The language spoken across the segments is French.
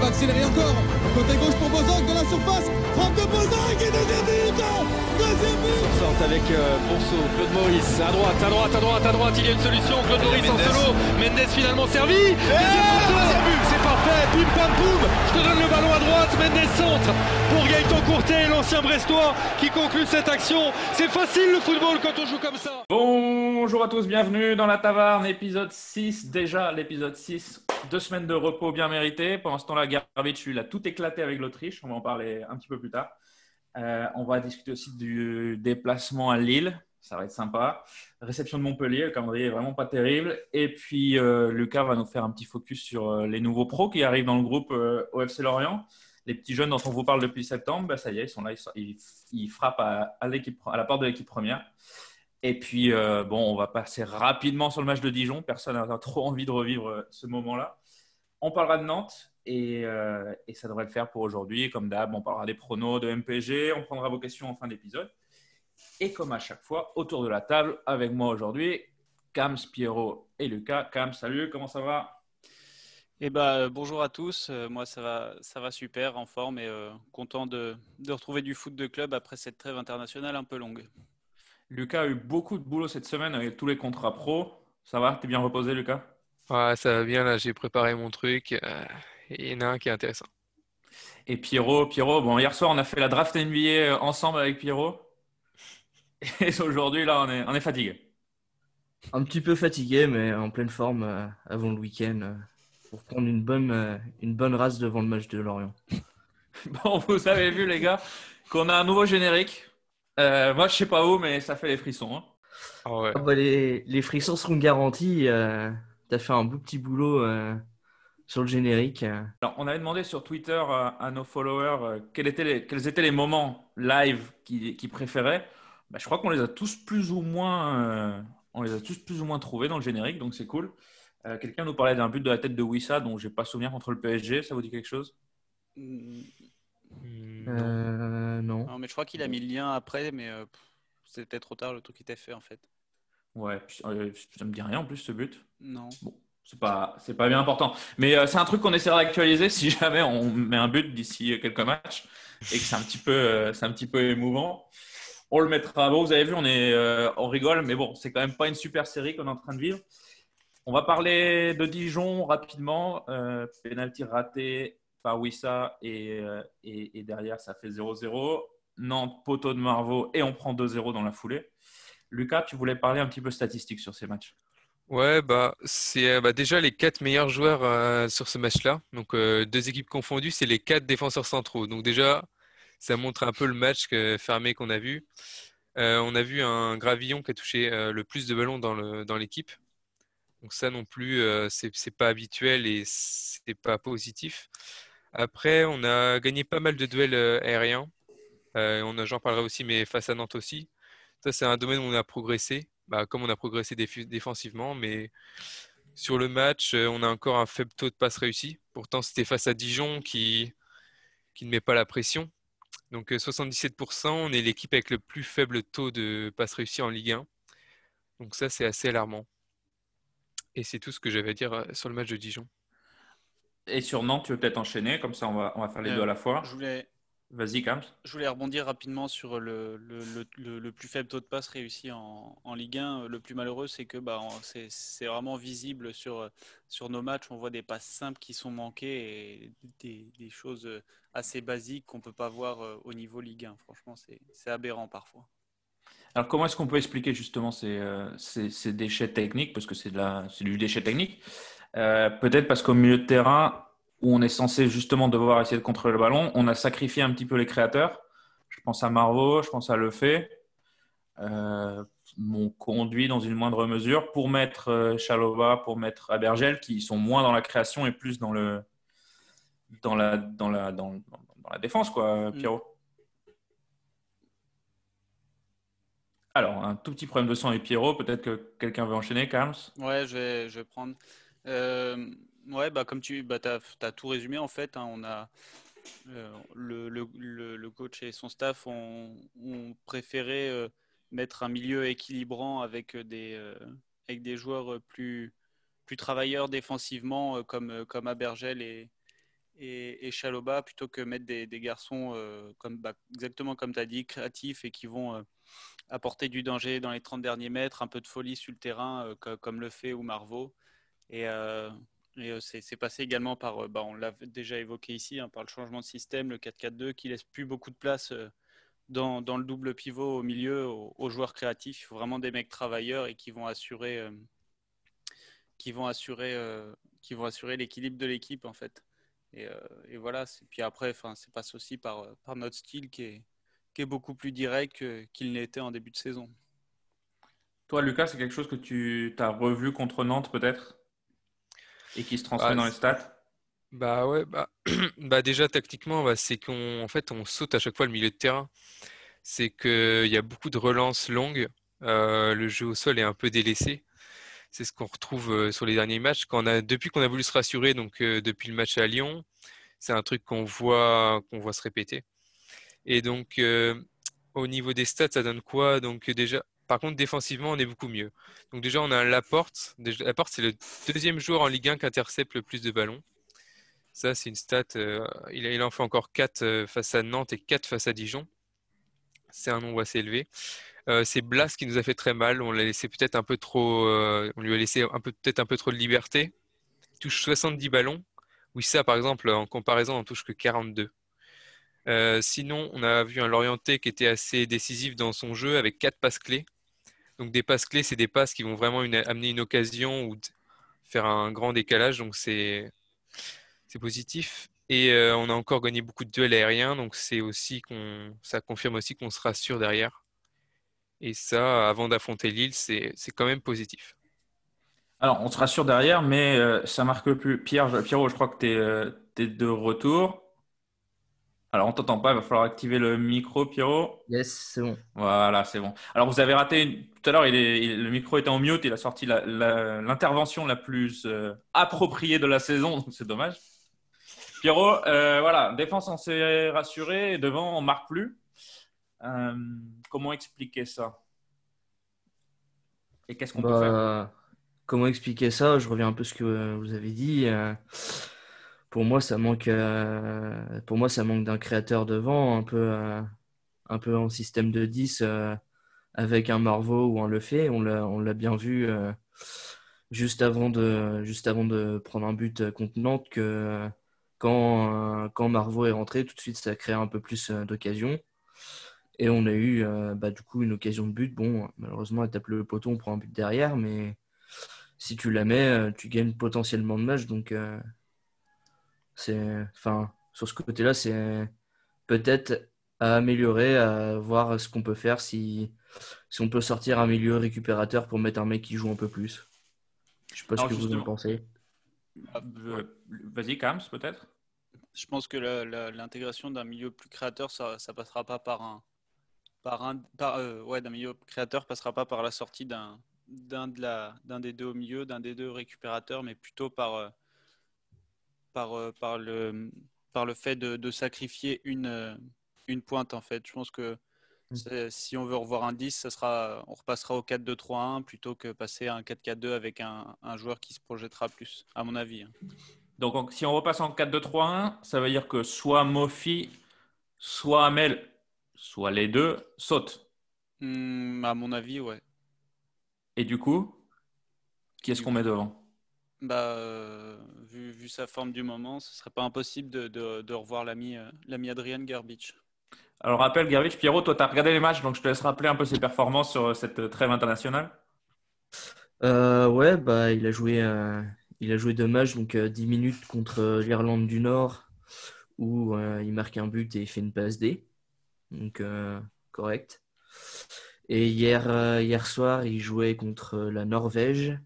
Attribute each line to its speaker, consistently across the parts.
Speaker 1: Va accélérer encore. Côté gauche pour Bozok de la surface. Frappe de Bozok et deuxième but Deuxième but.
Speaker 2: Sorte avec euh, Claude Maurice, à droite, à droite, à droite, à droite, il y a une solution, Claude Maurice en solo, Mendes finalement servi, deuxième but, c'est parfait, pim pam poum, je te donne le ballon à droite, Mendes centre pour Gaëtan Courtet, l'ancien Brestois qui conclut cette action, c'est facile le football quand on joue comme ça.
Speaker 3: Bonjour à tous, bienvenue dans la taverne, épisode 6, déjà l'épisode 6, deux semaines de repos bien méritées. Pendant ce temps-là, lui, il a tout éclaté avec l'Autriche, on va en parler un petit peu plus tard. Euh, on va discuter aussi du déplacement à Lille, ça va être sympa. Réception de Montpellier, le calendrier est vraiment pas terrible. Et puis euh, Lucas va nous faire un petit focus sur euh, les nouveaux pros qui arrivent dans le groupe au FC Lorient. Les petits jeunes dont on vous parle depuis septembre, bah, ça y est, ils sont là, ils, frappent à, à la porte de l'équipe première. Et puis, euh, bon, on va passer rapidement sur le match de Dijon. Personne n'a trop envie de revivre euh, ce moment-là. On parlera de Nantes et, euh, et ça devrait le faire pour aujourd'hui. Comme d'hab, on parlera des pronos de MPG. On prendra vos questions en fin d'épisode. Et comme à chaque fois, autour de la table, avec moi aujourd'hui, Cams, Pierrot et Lucas. Cam, salut, comment ça va?
Speaker 4: Eh ben, bonjour à tous. Moi, ça va, ça va super, en forme et content de, de retrouver du foot de club après cette trêve internationale un peu longue.
Speaker 3: Lucas a eu beaucoup de boulot cette semaine avec tous les contrats pro. Ça va? T'es bien reposé, Lucas?
Speaker 5: Ouais, ça va bien, là, j'ai préparé mon truc. euh, et il y en a un qui est intéressant.
Speaker 3: Et Pierrot, Pierrot, bon, hier soir, on a fait la draft NBA ensemble avec Pierrot. Et aujourd'hui, là, on est, on est fatigué.
Speaker 6: Un petit peu fatigué, mais en pleine forme euh, avant le week-end euh, pour prendre une bonne, euh, une bonne race devant le match de Lorient.
Speaker 3: Bon, vous avez vu, les gars, qu'on a un nouveau générique. Euh, moi, je sais pas où, mais ça fait les frissons. hein.
Speaker 5: Ah ouais.
Speaker 6: Ah bah, les, les frissons seront garantis. euh, T'as fait un beau petit boulot euh, sur le générique. euh.
Speaker 3: Alors, on avait demandé sur Twitter à, à nos followers euh, quels, étaient les, quels étaient les moments live qu'ils préféraient. Bah, je crois qu'on les a tous plus ou moins, euh, on les a tous plus ou moins trouvés dans le générique, donc c'est cool. Euh, Quelqu'un nous parlait d'un but de la tête de Wissa, dont j'ai pas souvenir contre le PSG. Ça vous dit quelque chose?
Speaker 4: Mm,
Speaker 5: Hmm.
Speaker 6: Euh, non.
Speaker 4: Non, mais je crois qu'il a mis le lien après, mais euh, c'était trop tard, le truc était fait en fait.
Speaker 3: Ouais, euh, ça me dit rien en plus ce but.
Speaker 4: Non.
Speaker 3: C'est pas, c'est pas bien important. Mais euh, c'est un truc qu'on essaiera d'actualiser si jamais on met un but d'ici quelques matchs et que c'est un petit peu, euh, c'est un petit peu émouvant. On le mettra. Bon, vous avez vu, on est, euh, on rigole, mais bon, c'est quand même pas une super série qu'on est en train de vivre. On va parler de Dijon rapidement. Euh, penalty raté par Wissa et, euh, et, et derrière ça fait 0-0. Nantes, poteau de Marvaux et on prend 2-0 dans la foulée. Lucas, tu voulais parler un petit peu statistiques sur ces matchs.
Speaker 5: Ouais, bah, c'est euh, bah, déjà les quatre meilleurs joueurs euh, sur ce match-là. Donc, deux équipes confondues, c'est les quatre défenseurs centraux. Donc, déjà, ça montre un peu le match fermé qu'on a vu. On a vu un Gravillon qui a touché le plus de ballons dans l'équipe. Donc, ça non plus, c'est pas habituel et c'est pas positif. Après, on a gagné pas mal de duels euh, aériens. Euh, j'en parlerai aussi, mais face à Nantes aussi. Ça, c'est un domaine où on a progressé, bah, comme on a progressé déf- défensivement, mais sur le match, euh, on a encore un faible taux de passes réussies. Pourtant, c'était face à Dijon qui, qui ne met pas la pression. Donc, euh, 77%, on est l'équipe avec le plus faible taux de passes réussies en Ligue 1. Donc, ça, c'est assez alarmant. Et c'est tout ce que j'avais à dire sur le match de Dijon.
Speaker 3: Et sur Nantes, tu veux peut-être enchaîner, comme ça on va, on va faire les deux à la fois.
Speaker 4: Je voulais,
Speaker 3: Vas-y, Kams.
Speaker 4: Je voulais rebondir rapidement sur le, le, le, le, plus faible taux de passe réussi en, en Ligue 1. Le plus malheureux, c'est que bah, c'est vraiment visible sur, sur nos matchs. On voit des passes simples qui sont manquées et des, des choses assez basiques qu'on ne peut pas voir euh, au niveau Ligue 1. Franchement, c'est aberrant parfois.
Speaker 3: Alors, comment est-ce qu'on peut expliquer justement ces, euh, ces, ces déchets techniques? Parce que c'est du déchet technique. Euh, Peut-être parce qu'au milieu de terrain, où on est censé justement devoir essayer de contrôler le ballon, on a sacrifié un petit peu les créateurs. Je pense à Marvaux, je pense à Lefebvre, euh, m'ont conduit dans une moindre mesure pour mettre euh, Chalova, pour mettre Abergel, qui sont moins dans la création et plus dans, le, dans, la, dans, la, dans, dans la défense, quoi, Pierrot. Mm. Alors, un tout petit problème de son et Pierrot. Peut-être que quelqu'un veut enchaîner, Carms?
Speaker 4: Ouais, je vais, je vais prendre. Euh, Ouais, bah, comme tu bah, as, tout résumé, en fait, hein, on a euh, le, le, le, coach et son staff ont, préféré euh, mettre un milieu équilibrant avec des, euh, avec des joueurs plus, plus travailleurs défensivement, comme, comme Abergel et, et, et, Chaloba, plutôt que mettre des, des garçons comme, bah, exactement comme tu as dit, créatifs et qui vont apporter du danger dans les 30 derniers mètres, un peu de folie sur le terrain, comme le fait ou Marvaux. Et, et euh, c'est passé également par, euh, bah, on l'a déjà évoqué ici, hein, par le changement de système, le 4-4-2, qui laisse plus beaucoup de place euh, dans, le double pivot au milieu aux, joueurs créatifs. Il faut vraiment des mecs travailleurs et qui vont assurer, assurer, assurer l'équilibre de l'équipe en fait. Et, et voilà. Puis après, enfin, c'est passe aussi par, par notre style qui est, qui est beaucoup plus direct qu'il n'était en début de saison.
Speaker 3: Toi, Lucas, c'est quelque chose que tu as revu contre Nantes peut-être? Et qui se transmet dans les stats
Speaker 5: Bah ouais, bah, bah déjà tactiquement, bah, c'est qu'on en fait on saute à chaque fois le milieu de terrain. C'est qu'il y a beaucoup de relances longues. Euh, le jeu au sol est un peu délaissé. C'est ce qu'on retrouve euh, sur les derniers matchs. Quand on a, depuis qu'on a voulu se rassurer, donc euh, depuis le match à Lyon, c'est un truc qu'on voit, qu'on voit se répéter. Et donc, au niveau des stats, ça donne quoi? Donc déjà, par contre, défensivement, on est beaucoup mieux. Donc déjà, on a Laporte. Laporte, c'est le deuxième joueur en Ligue 1 qui intercepte le plus de ballons. Ça, c'est une stat. Euh, il, en fait encore 4 euh, face à Nantes et 4 face à Dijon. C'est un nombre assez élevé. Euh, c'est Blas qui nous a fait très mal. On l'a laissé peut-être un peu trop. on lui a laissé peut-être un peu trop de liberté. Il touche 70 ballons. Oui, ça, par exemple, en comparaison, on touche que 42. sinon, on a vu un Lorienté qui était assez décisif dans son jeu avec 4 passes clés. Donc des passes clés, c'est des passes qui vont vraiment amener une occasion ou faire un grand décalage. Donc c'est positif. Et euh, on a encore gagné beaucoup de duels aériens, donc c'est aussi qu'on ça confirme aussi qu'on se rassure derrière. Et ça, avant d'affronter Lille, c'est quand même positif.
Speaker 3: Alors, on se rassure derrière, mais euh, ça marque plus. Pierre, Pierrot, je crois que tu es, euh, es, de retour. Alors, on t'entend pas, il va falloir activer le micro, Pierrot.
Speaker 6: Yes, c'est bon.
Speaker 3: Voilà, c'est bon. Alors, vous avez raté, tout à l'heure, le micro était en mute, il a sorti l'intervention la, plus euh, appropriée de la saison, donc c'est dommage. Pierrot, euh, voilà, défense, on s'est rassuré, devant, on marque plus. Euh, comment expliquer ça? Et qu'est-ce qu'on peut bah, faire?
Speaker 6: Comment expliquer ça? Je reviens un peu à ce que vous avez dit pour moi, ça manque, euh, pour moi, ça manque d'un créateur devant, un peu, euh, un peu en système de 10 euh, avec un Marveau ou un Lefebvre. On l'a, on l'a bien vu juste, avant de, juste avant de prendre un but contre Nantes que quand, quand est rentré, tout de suite, ça a créé un peu plus d'occasions. Et on a eu bah, du coup une occasion de but. Bon, malheureusement, elle tape le poteau, on prend un but derrière, mais si tu la mets, tu gagnes potentiellement de match. Donc, c'est, enfin, sur ce côté-là, c'est peut-être à améliorer, à voir ce qu'on peut faire si, si on peut sortir un milieu récupérateur pour mettre un mec qui joue un peu plus. Je sais pas ce que vous en pensez.
Speaker 3: Ah, euh, vas-y, Kams, peut-être.
Speaker 4: Je pense que l'intégration d'un milieu plus créateur, ça, ça passera pas par un, par un, euh, ouais, d'un milieu créateur passera pas par la sortie d'un, d'un de la, d'un des deux au milieu, d'un des deux récupérateurs, mais plutôt par euh, par, euh, par, le, par le fait de, de sacrifier une, euh, une pointe, en fait. Je pense que mm. si on veut revoir un 10, ça sera, on repassera au 4-2-3-1 plutôt que passer à un 4-4-2 avec un, un, joueur qui se projettera plus, à mon avis. Hein.
Speaker 3: Donc, si on repasse en 4-2-3-1, ça veut dire que soit Mofi soit Amel, soit les deux sautent.
Speaker 4: Hmm, à mon avis, ouais.
Speaker 3: Et du coup, qui est-ce qu'on met devant?
Speaker 4: Bah, euh, vu, vu, sa forme du moment, ce serait pas impossible de, de, de revoir l'ami euh, l'ami Adrian Garbage.
Speaker 3: Alors, rappelle Garbage, Pierrot, toi, tu as regardé les matchs, donc je te laisse rappeler un peu ses performances sur cette trêve internationale.
Speaker 6: Euh, ouais, bah, il a joué, euh, il a joué deux matchs, donc 10 minutes contre l'Irlande du Nord, où il marque un but et il fait une passe D. Donc, correct. Et hier, hier soir, il jouait contre la Norvège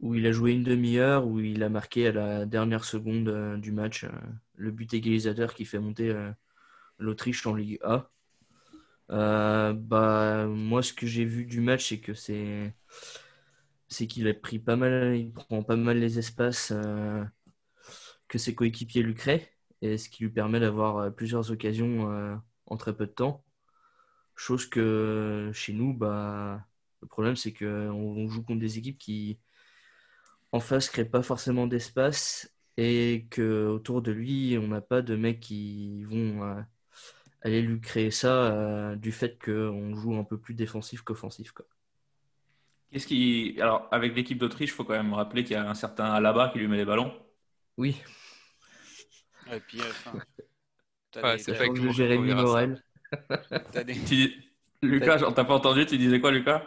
Speaker 6: où il a joué une demi-heure, où il a marqué à la dernière seconde euh, du match euh, le but égalisateur qui fait monter euh, l'Autriche en Ligue A. bah, moi, ce que j'ai vu du match, c'est que c'est qu'il a pris pas mal, il prend pas mal les espaces que ses coéquipiers lui créent, et ce qui lui permet d'avoir plusieurs occasions en très peu de temps. Chose que chez nous, bah, le problème, c'est qu'on joue contre des équipes qui, en face crée pas forcément d'espace et que autour de lui, on n'a pas de mecs qui vont euh, aller lui créer ça euh, du fait qu'on joue un peu plus défensif qu'offensif.
Speaker 3: Qu'est-ce qui. Alors, avec l'équipe d'Autriche, il faut quand même rappeler qu'il y a un certain Alaba qui lui met les ballons.
Speaker 6: Oui.
Speaker 4: Et puis, enfin,
Speaker 6: ouais, c'est fait que Jérémy Morel.
Speaker 3: Des... Lucas, t'as pas entendu Tu disais quoi, Lucas?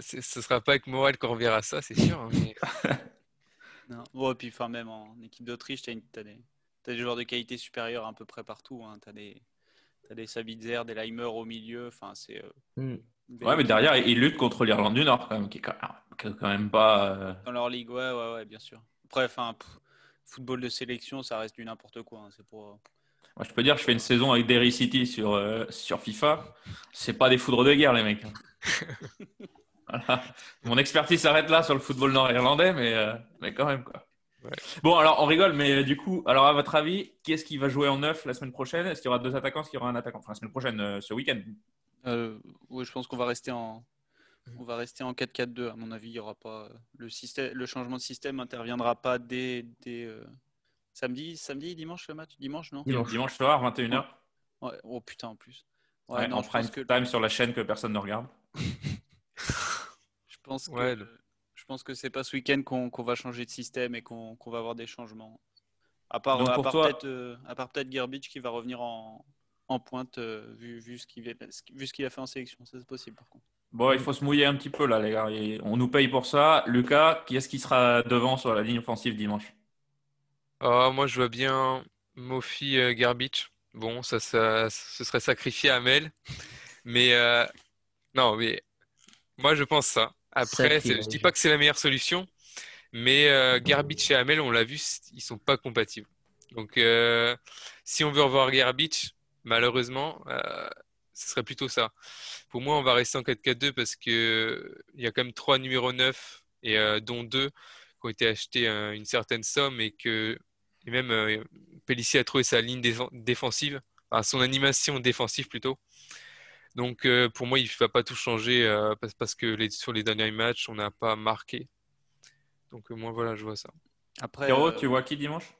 Speaker 5: Ce sera pas avec Morel qu'on verra ça, c'est sûr. Hein, mais...
Speaker 4: Non. puis enfin, même en équipe d'Autriche, tu as, des joueurs de qualité supérieure à peu près partout. Hein. Tu as des, as des Sabitzer, des Leimer au milieu. Enfin, c'est. Euh,
Speaker 3: hmm. Ouais, mais derrière, ils luttent contre l'Irlande du Nord, quand même, qui est quand même, pas. Euh,
Speaker 4: Dans leur ligue, ouais, ouais, ouais, bien sûr. Après, enfin, football de sélection, ça reste du n'importe quoi. Hein. C'est pour. Euh,
Speaker 3: Moi, je peux dire, je fais une saison avec Derry City sur, sur FIFA. C'est pas des foudres de guerre, les mecs. Mon expertise s'arrête là sur le football nord-irlandais, mais, euh, mais quand même. quoi. Bon, alors on rigole, mais du coup, alors à votre avis, qui est-ce qui va jouer en neuf la semaine prochaine? Est-ce qu'il y aura deux attaquants? Est-ce qu'il y aura un attaquant? Enfin, la semaine prochaine, euh, ce week-end
Speaker 4: euh, Oui, je pense qu'on va rester en. On va rester en 4-4-2. À mon avis, il y aura pas le système, le changement de système interviendra pas dès, dès samedi, samedi, dimanche le match, dimanche non?
Speaker 3: Dimanche. soir, 21h.
Speaker 4: Ouais. Oh putain, en plus.
Speaker 3: Ouais, non, en prime time sur la chaîne que personne ne regarde.
Speaker 4: Je pense que, je pense que c'est pas ce week-end qu'on va changer de système et qu'on va avoir des changements. À part, à part peut-être euh, peut Gerbich qui va revenir en, en pointe euh, vu, vu, ce qu'il a fait en sélection. C'est possible par contre.
Speaker 3: Bon, il faut se mouiller un petit peu là, les gars. On nous paye pour ça. Lucas, qui est-ce qui sera devant sur la ligne offensive dimanche?
Speaker 5: Oh, Moi, je vois bien Mofi euh, Bon, ça, ça, ce serait sacrifié à Mel. Mais non, mais moi, je pense ça. Après, je dis pas que c'est la meilleure solution, mais euh, Garbage et Hamel, on l'a vu, ils sont pas compatibles. Donc, euh, si on veut revoir Garbage, malheureusement, euh, ce serait plutôt ça. Pour moi, on va rester en 4-4-2 parce que il y a quand même trois numéros 9 et dont deux qui ont été achetés une certaine somme et que et même Pellissier a trouvé sa ligne défensive, enfin, son animation défensive plutôt. Donc euh, pour moi, il ne va pas tout changer euh, parce, que sur les derniers matchs, on n'a pas marqué. Donc euh, moi, voilà, je vois ça.
Speaker 3: Après, tu vois qui dimanche?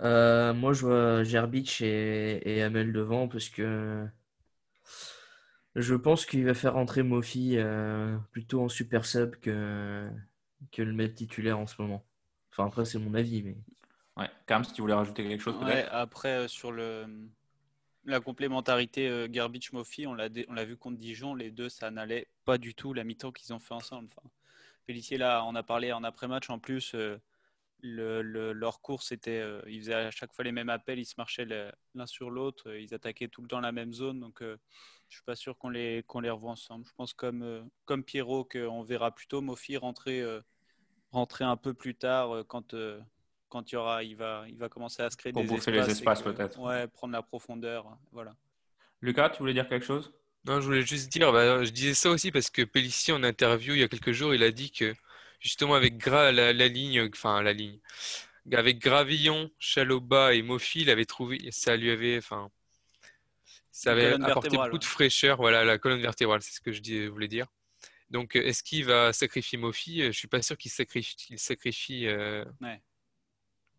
Speaker 6: Moi, je vois Gerbic et, et, Amel devant parce que je pense qu'il va faire rentrer Mofi plutôt en super sub que, que le mettre titulaire en ce moment. Enfin, après, c'est mon avis. Mais...
Speaker 3: Ouais, Cam, si tu voulais rajouter quelque chose,
Speaker 4: peut-être? Après, sur le la complémentarité euh, Garbage-Mofi, on l'a vu contre Dijon, les deux, ça n'allait pas du tout la mi-temps qu'ils ont fait ensemble. Enfin, là, on a parlé en après-match, en plus, euh, leur course, était, euh, ils faisaient à chaque fois les mêmes appels, ils se marchaient l'un sur l'autre, ils attaquaient tout le temps la même zone, donc je suis pas sûr qu'on les, qu'on les revoit ensemble. Je pense comme, comme Pierrot, qu'on verra plutôt Mofi rentrer, rentrer un peu plus tard quand quand il y aura, il va, il va commencer à se créer
Speaker 3: Pour
Speaker 4: des
Speaker 3: espaces. les espaces peut-être.
Speaker 4: Ouais, prendre la profondeur, voilà.
Speaker 3: Lucas, tu voulais dire quelque chose?
Speaker 5: Non, je voulais juste dire, bah, je disais ça aussi parce que Pellissier en interview il y a quelques jours, il a dit que justement avec Gra, la, ligne, enfin la ligne, avec Gravillon, Chaloba et Mofi, il avait trouvé, ça lui avait, enfin, ça avait apporté beaucoup de fraîcheur, voilà, la colonne vertébrale, c'est ce que je voulais dire. Donc, est-ce qu'il va sacrifier Mofi Je suis pas sûr qu'il sacrifie. sacrifie
Speaker 4: euh, Ouais.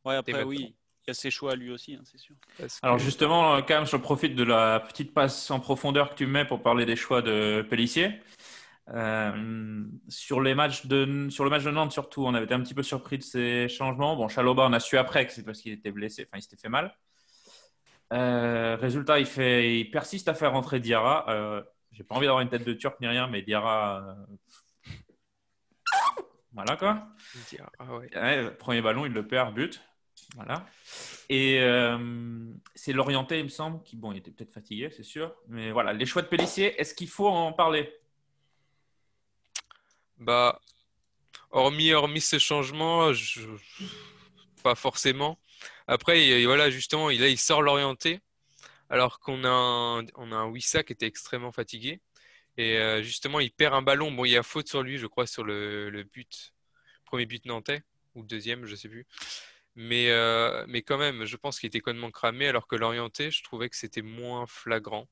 Speaker 4: Ouais, après, oui. a ses choix à lui aussi, hein, c'est sûr.
Speaker 3: Alors justement, euh, quand même, je profite de la petite passe en profondeur que tu mets pour parler des choix de Pellissier. Euh, sur, les matchs de, sur le match de Nantes, surtout, on avait été un petit peu surpris de ces changements. Bon, Chaloba, on a su après que c'est parce qu'il était blessé, enfin, il s'était fait mal. Euh, résultat, il, fait, il persiste à faire rentrer Diarra. Euh, J'ai pas envie d'avoir une tête de turc ni rien, mais Diarra. euh, Voilà quoi. Ouais, premier ballon, il le perd, but. Voilà. Et euh, c'est l'orienté, il me semble, qui, bon, il était peut-être fatigué, c'est sûr. Mais voilà, les choix de Pellissier, est-ce qu'il faut en parler?
Speaker 5: Bah, hormis, hormis ce changement, pas forcément. Après, il- voilà, justement, il, là, il sort l'orienté, alors qu'on a un, un Wissa qui était extrêmement fatigué. Et euh, justement, il perd un ballon. Bon, il y a faute sur lui, je crois, sur le, but, premier but nantais, ou deuxième, je sais plus. Mais, euh, mais quand même, je pense qu'il était complètement cramé, alors que l'orienté, je trouvais que c'était moins flagrant.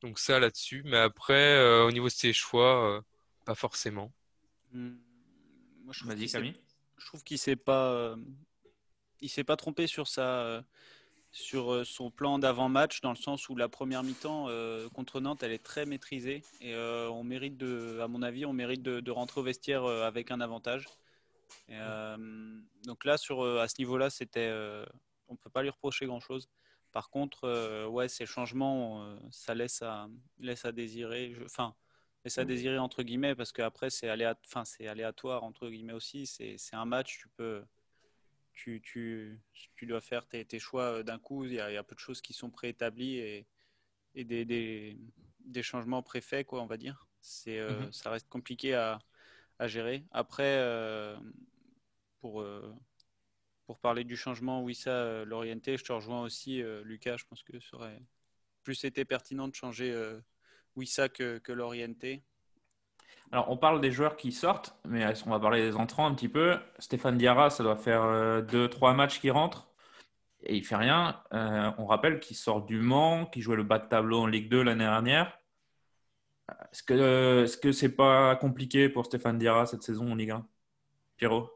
Speaker 5: Donc ça là-dessus. Mais après, euh, au niveau de ses choix, euh, pas forcément.
Speaker 4: Hmm. Moi, je trouve
Speaker 3: Camille.
Speaker 4: Je trouve qu'il s'est pas, euh, il s'est pas trompé sur sa, euh, sur son plan d'avant-match, dans le sens où la première mi-temps euh, contre Nantes, elle est très maîtrisée et euh, on mérite de, à mon avis, on mérite de, de rentrer au vestiaire euh, avec un avantage. Et, euh, donc là, sur, euh, à ce niveau-là, c'était, euh, on peut pas lui reprocher grand-chose. Par contre, ouais, ces changements, ça laisse à, laisse à désirer. Enfin, laisse à désirer entre guillemets parce qu'après c'est aléa- enfin, c'est aléatoire entre guillemets aussi. C'est un match, tu peux, tu, tu, tu dois faire tes, tes choix d'un coup. Il y, a, il y a peu de choses qui sont préétablies et, et des, des, des changements préfaits, quoi, on va dire. C'est, euh,
Speaker 3: Mhm.
Speaker 4: Ça reste compliqué à, à gérer. Après, euh, pour, euh, pour parler du changement, oui, ça, euh, je te rejoins aussi, euh, Lucas. Je pense que ça aurait plus été pertinent de changer euh, Wissa que, que l'orienté.
Speaker 3: Alors, on parle des joueurs qui sortent, mais qu'on va parler des entrants un petit peu? Stéphane Diarra, ça doit faire 2-3 matchs qu'il rentre et il fait rien. On rappelle qu'il sort du Mans, qu'il jouait le bas de tableau en Ligue 2 l'année dernière. Est-ce que est-ce que c'est pas compliqué pour Stéphane Diarra cette saison en Ligue 1 Pierrot?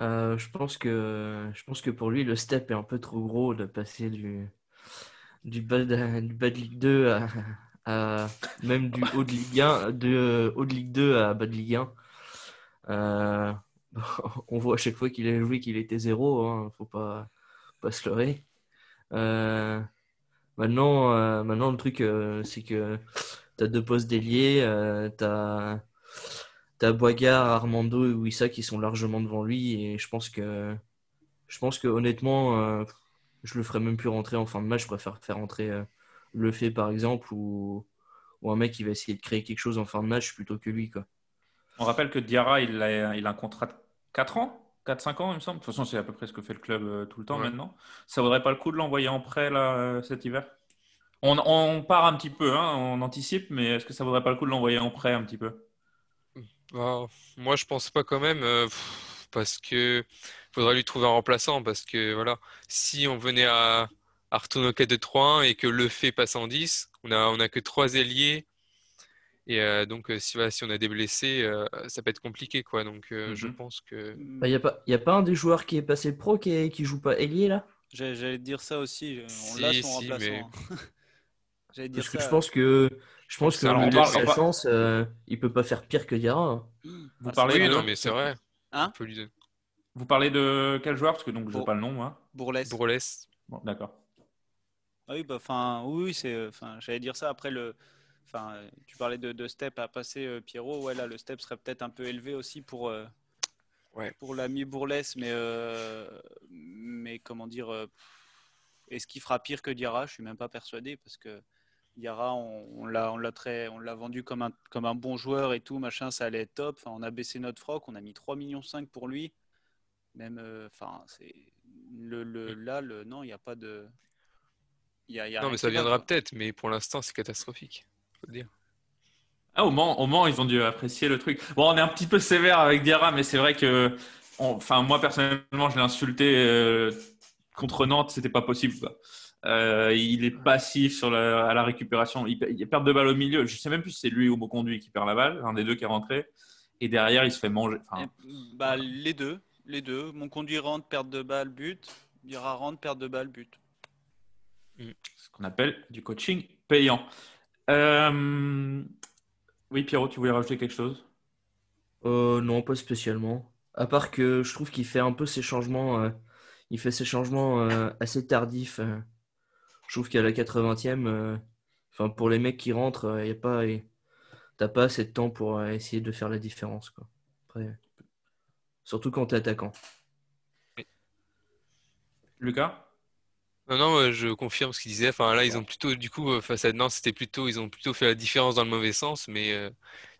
Speaker 6: Euh, je pense que, pour lui, le step est un peu trop gros de passer du, du, bas, de, Ligue 2 à, à- même du haut de Ligue 1, de haut de Ligue 2 à bas de Ligue 1. Euh, on voit à chaque fois qu'il a joué qu'il était zéro, hein, faut pas, se leurrer. Euh, maintenant, maintenant, le truc, c'est que tu as deux postes d'ailier, euh, tu as, Boigard, Armando et Wissa qui sont largement devant lui. Et je pense que, je pense que honnêtement, euh, je le ferais même plus rentrer en fin de match. Je préfère faire rentrer euh, Le Fait par exemple ou, ou un mec qui va essayer de créer quelque chose en fin de match plutôt que lui. Quoi.
Speaker 3: On rappelle que Diarra, il a, il a un contrat de 4 ans 4-5 ans, il me semble. De toute façon, c'est à peu près ce que fait le club euh, tout le temps
Speaker 5: Ouais.
Speaker 3: maintenant. Ça vaudrait pas le coup de l'envoyer en prêt là, cet hiver? On, on part un petit peu, hein, on anticipe, mais est-ce que ça vaudrait pas le coup de l'envoyer en prêt un petit peu?
Speaker 5: Bah, moi, je pense pas quand même, euh, parce que faudrait lui trouver un remplaçant, parce que voilà, si on venait à, à retourner au 4-2-3-1 et que le fait passe en 10, on a, on a que trois ailiers, et euh, donc euh, si, voilà, si on a des blessés, euh, ça peut être compliqué, quoi. Donc, euh, je
Speaker 3: Mhm.
Speaker 5: pense que.
Speaker 6: Il n'y a, pas- y a pas un des joueurs qui est passé pro qui, est- qui joue pas ailier là?
Speaker 4: J'allais te dire ça aussi. On l'a son
Speaker 5: si,
Speaker 4: remplaçant.
Speaker 5: mais-
Speaker 4: hein. J'allais dire
Speaker 6: Parce que
Speaker 4: ça.
Speaker 6: je pense que je pense que
Speaker 3: on parle-
Speaker 6: sa
Speaker 3: on
Speaker 6: chance, euh, il peut pas faire pire que Diarra. hein.
Speaker 3: Vous
Speaker 4: Ah,
Speaker 3: parlez
Speaker 5: oui,
Speaker 3: de...
Speaker 5: non, mais c'est vrai.
Speaker 4: Hein.
Speaker 3: Vous parlez de quel joueur? Parce que donc je n'ai pas le nom, moi.
Speaker 4: Bourlès.
Speaker 5: Bourlès.
Speaker 3: Bon, d'accord.
Speaker 4: Ah oui, bah, enfin, oui, oui, c'est, enfin, j'allais dire ça. Après le, enfin, euh, tu parlais de, de step à passer, euh, Pierrot. Ouais, là, le step serait peut-être un peu élevé aussi pour, euh,
Speaker 5: Ouais.
Speaker 4: pour l'ami Bourlès, mais, euh, mais comment dire, euh, est-ce qu'il fera pire que Diarra? Je suis même pas persuadé parce que Diarra, on, on l'a, on l'a très, on l'a vendu comme un, comme un bon joueur et tout, machin, ça allait être top. Enfin, on a baissé notre froc, on a mis 3 millions 5 pour lui. Même, euh, enfin, c'est le, le, là, le, non, il n'y a pas de. il Y a, il y a
Speaker 5: Non, mais ça viendra peut-être, mais pour l'instant, c'est catastrophique. Faut le dire.
Speaker 3: Ah, au Mans, au Mans, ils ont dû apprécier le truc. Bon, on est un petit peu sévère avec Diarra, mais c'est vrai que, on- enfin, moi personnellement, je l'ai insulté euh, contre Nantes, c'était pas possible. quoi. Euh, il est passif sur la, à la récupération. Il, il perd de balle au milieu. Je sais même plus si c'est lui ou Conduit qui perd la balle, un des deux qui est rentré. Et derrière, il se fait manger. Enfin,
Speaker 4: bah, les deux, les deux. Mon conduit rentre, perte de balle, but. Il y aura rente, perte de balle, but.
Speaker 3: Ce qu'on appelle du coaching payant. Euh, Oui, Pierrot, tu voulais rajouter quelque chose?
Speaker 6: Euh, non, pas spécialement. À part que je trouve qu'il fait un peu ses changements, euh, il fait ses changements euh, assez tardifs. Euh. Je trouve qu'à la 80e, euh, enfin pour les mecs qui rentrent, il y a pas, y- t'as pas assez de temps pour euh, essayer de faire la différence, quoi. Après, surtout quand t'es attaquant.
Speaker 3: Lucas?
Speaker 5: Non, non, euh, je confirme ce qu'il disait. Enfin, là, ils ont plutôt, du coup, euh, face à Nantes, c'était plutôt, ils ont plutôt fait la différence dans le mauvais sens, mais euh,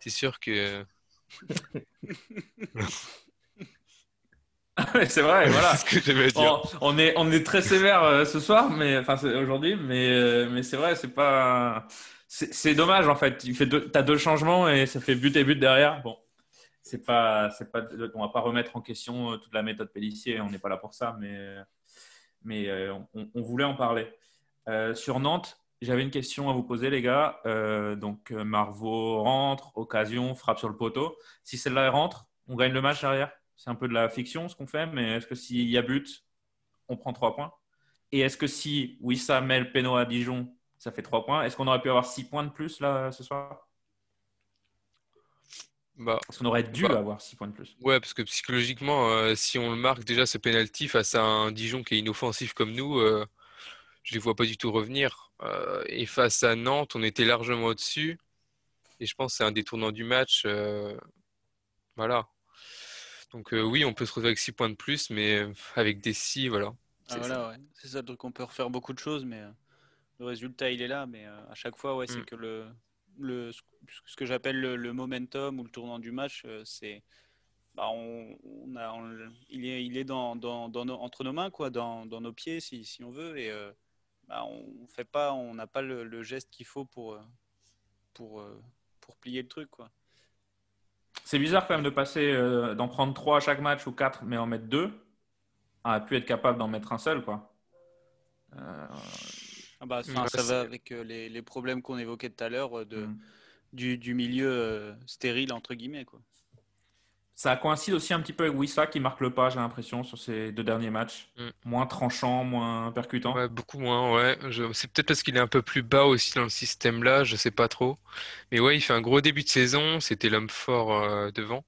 Speaker 5: c'est sûr que.
Speaker 3: C'est vrai, voilà.
Speaker 5: Ce que dire.
Speaker 3: On, on est, on est très sévère euh, ce soir, mais enfin aujourd'hui, mais, euh, mais c'est vrai, c'est pas, c'est c'est dommage en fait. Tu deux, t'as deux changements et ça fait but et but derrière. Bon, c'est pas, c'est pas, on va pas remettre en question euh, toute la méthode Pellissier. On n'est pas là pour ça, mais, mais euh, on, on voulait en parler. Sur Nantes, j'avais une question à vous poser, les gars. Donc Marvaux rentre, occasion, frappe sur le poteau. Si celle-là elle rentre, on gagne le match derrière. C'est un peu de la fiction ce qu'on fait, mais est-ce que s'il y a but, on prend trois points? Et est-ce que si Wissa met le péno à Dijon, ça fait trois points? Est-ce qu'on aurait pu avoir six points de plus là ce soir?
Speaker 5: Bah,
Speaker 3: Est-ce qu'on aurait dû
Speaker 5: bah,
Speaker 3: avoir six points de plus?
Speaker 5: Ouais, parce que psychologiquement, euh, si on le marque déjà ce penalty face à un Dijon qui est inoffensif comme nous, euh, je les vois pas du tout revenir. Euh, et face à Nantes, on était largement au-dessus. Et je pense que c'est un des tournants du match. voilà. Donc euh, oui, on peut se retrouver avec 6 points de plus, mais euh, avec des 6, voilà.
Speaker 4: Ah,
Speaker 5: C'est
Speaker 4: voilà,
Speaker 5: ça.
Speaker 4: ouais. C'est ça le truc, on peut refaire beaucoup de choses, mais euh, le résultat, il est là. Mais à chaque fois, ouais, c'est
Speaker 5: Mm.
Speaker 4: que le, le, ce que j'appelle le, le momentum ou le tournant du match, c'est. Bah, on, on a, on- il est, il est dans, dans, dans nos- entre nos mains, quoi, dans, dans nos pieds, si, si on veut. Et euh, bah, on fait pas, on n'a pas le, le geste qu'il faut pour, pour, pour plier le truc, quoi.
Speaker 3: C'est bizarre quand même de passer euh, d'en prendre trois à chaque match ou quatre, mais en mettre deux, à pu être capable d'en mettre un seul, quoi. Euh,
Speaker 4: Ah bah, ça va avec euh, les, les problèmes qu'on évoquait tout à l'heure euh, de,
Speaker 3: Mm.
Speaker 4: du, du milieu euh, stérile, entre guillemets, quoi.
Speaker 3: Ça coïncide aussi un petit peu avec Wissa qui marque le pas, j'ai l'impression, sur ces deux derniers matchs.
Speaker 5: Mm.
Speaker 3: Moins tranchant, moins percutant.
Speaker 5: Ouais, beaucoup moins, ouais. Je- C'est peut-être parce qu'il est un peu plus bas aussi dans le système là, je sais pas trop. Mais ouais, il fait un gros début de saison, c'était l'homme fort euh, devant.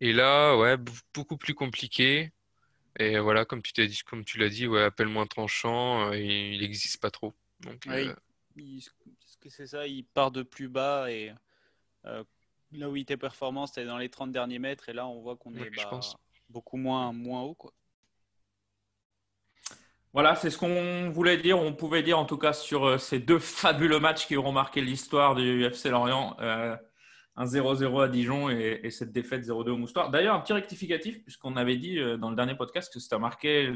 Speaker 5: Et là, ouais, beaucoup plus compliqué. Et voilà, comme tu t'as dit, comme tu l'as dit, ouais, appel moins tranchant, euh, il n'existe pas trop. Donc,
Speaker 4: Ouais,
Speaker 5: euh,
Speaker 4: il- il- parce que c'est ça, il part de plus bas et euh, là où il était performant, c'était dans les 30 derniers mètres et là on voit qu'on est
Speaker 5: je
Speaker 4: bah,
Speaker 5: pense.
Speaker 4: beaucoup moins, moins haut. Quoi.
Speaker 3: Voilà, c'est ce qu'on voulait dire. On pouvait dire en tout cas sur euh, ces deux fabuleux matchs qui auront marqué l'histoire du FC Lorient. Euh, un 0-0 à Dijon et, et cette défaite 0-2 au Moustoir. D'ailleurs, un petit rectificatif, puisqu'on avait dit euh, dans le dernier podcast que ça marquait,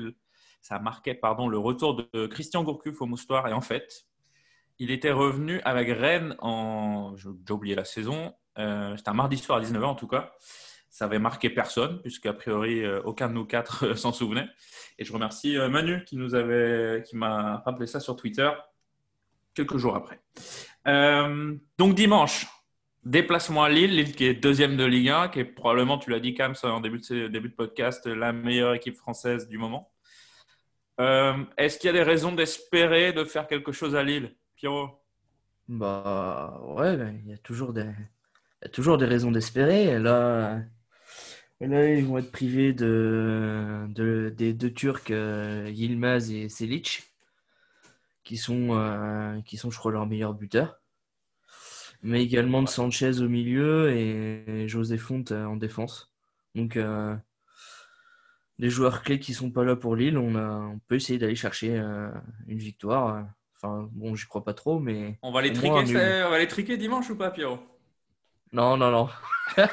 Speaker 3: ça marquait pardon, le retour de Christian Gourcuff au Moustoir. Et en fait, il était revenu avec Rennes en. J'ai oublié la saison. Euh, C'était un mardi soir à 19h en tout cas. Ça avait marqué personne, puisqu'a priori, euh, aucun de nous quatre s'en souvenait. Et je remercie euh, Manu qui nous avait, qui m'a rappelé ça sur Twitter quelques jours après. Donc dimanche, déplacement à Lille, Lille qui est deuxième de Ligue 1, qui est probablement, tu l'as dit Cam en début de, début de podcast, la meilleure équipe française du moment. Est-ce qu'il y a des raisons d'espérer de faire quelque chose à Lille, Pierrot?
Speaker 6: Bah ouais, il y a toujours des, a toujours des raisons d'espérer. Là, là, ils vont être privés de, de- des deux Turcs, euh, Yilmaz et Selic, qui sont, euh, qui sont, je crois, leurs meilleurs buteurs. Mais également de Sanchez au milieu et José Font euh, en défense. Donc, euh, des joueurs clés qui sont pas là pour Lille, on, a, on peut essayer d'aller chercher euh, une victoire. Enfin, bon, j'y crois pas trop, mais.
Speaker 3: On va les
Speaker 6: moins
Speaker 3: triquer, on va les triquer dimanche ou pas, Pierrot?
Speaker 6: Non, non, non.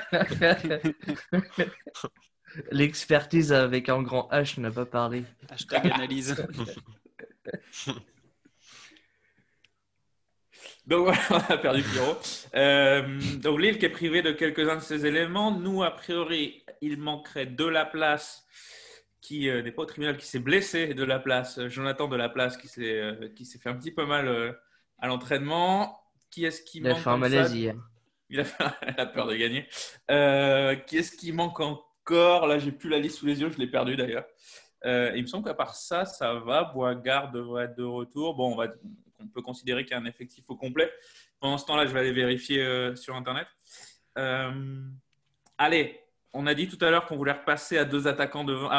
Speaker 6: L'expertise avec un grand H n'a pas parlé.
Speaker 4: Hashtag analyse.
Speaker 3: Donc voilà, on a perdu Pierrot. Euh, donc Lille qui est privé de quelques-uns de ses éléments. Nous, a priori, il manquerait de la place qui euh, n'est pas au tribunal, qui s'est blessé de la place. Euh, Jonathan de la place qui s'est euh, qui s'est fait un petit peu mal euh, à l'entraînement. Qui est-ce qui
Speaker 6: Il a
Speaker 3: manque
Speaker 6: fait un malaise hier.
Speaker 3: Il a, peur de gagner. Euh, qui est-ce qui manque encore? Là, j'ai plus la liste sous les yeux, je l'ai perdu d'ailleurs. Euh, il me semble qu'à part ça, ça va. Boisgard devrait être de retour. Bon, on, va, peut considérer qu'il y a un effectif au complet. Pendant ce temps-là, je vais aller vérifier euh, sur Internet. Allez, on a dit tout à l'heure qu'on voulait repasser à deux attaquants devant,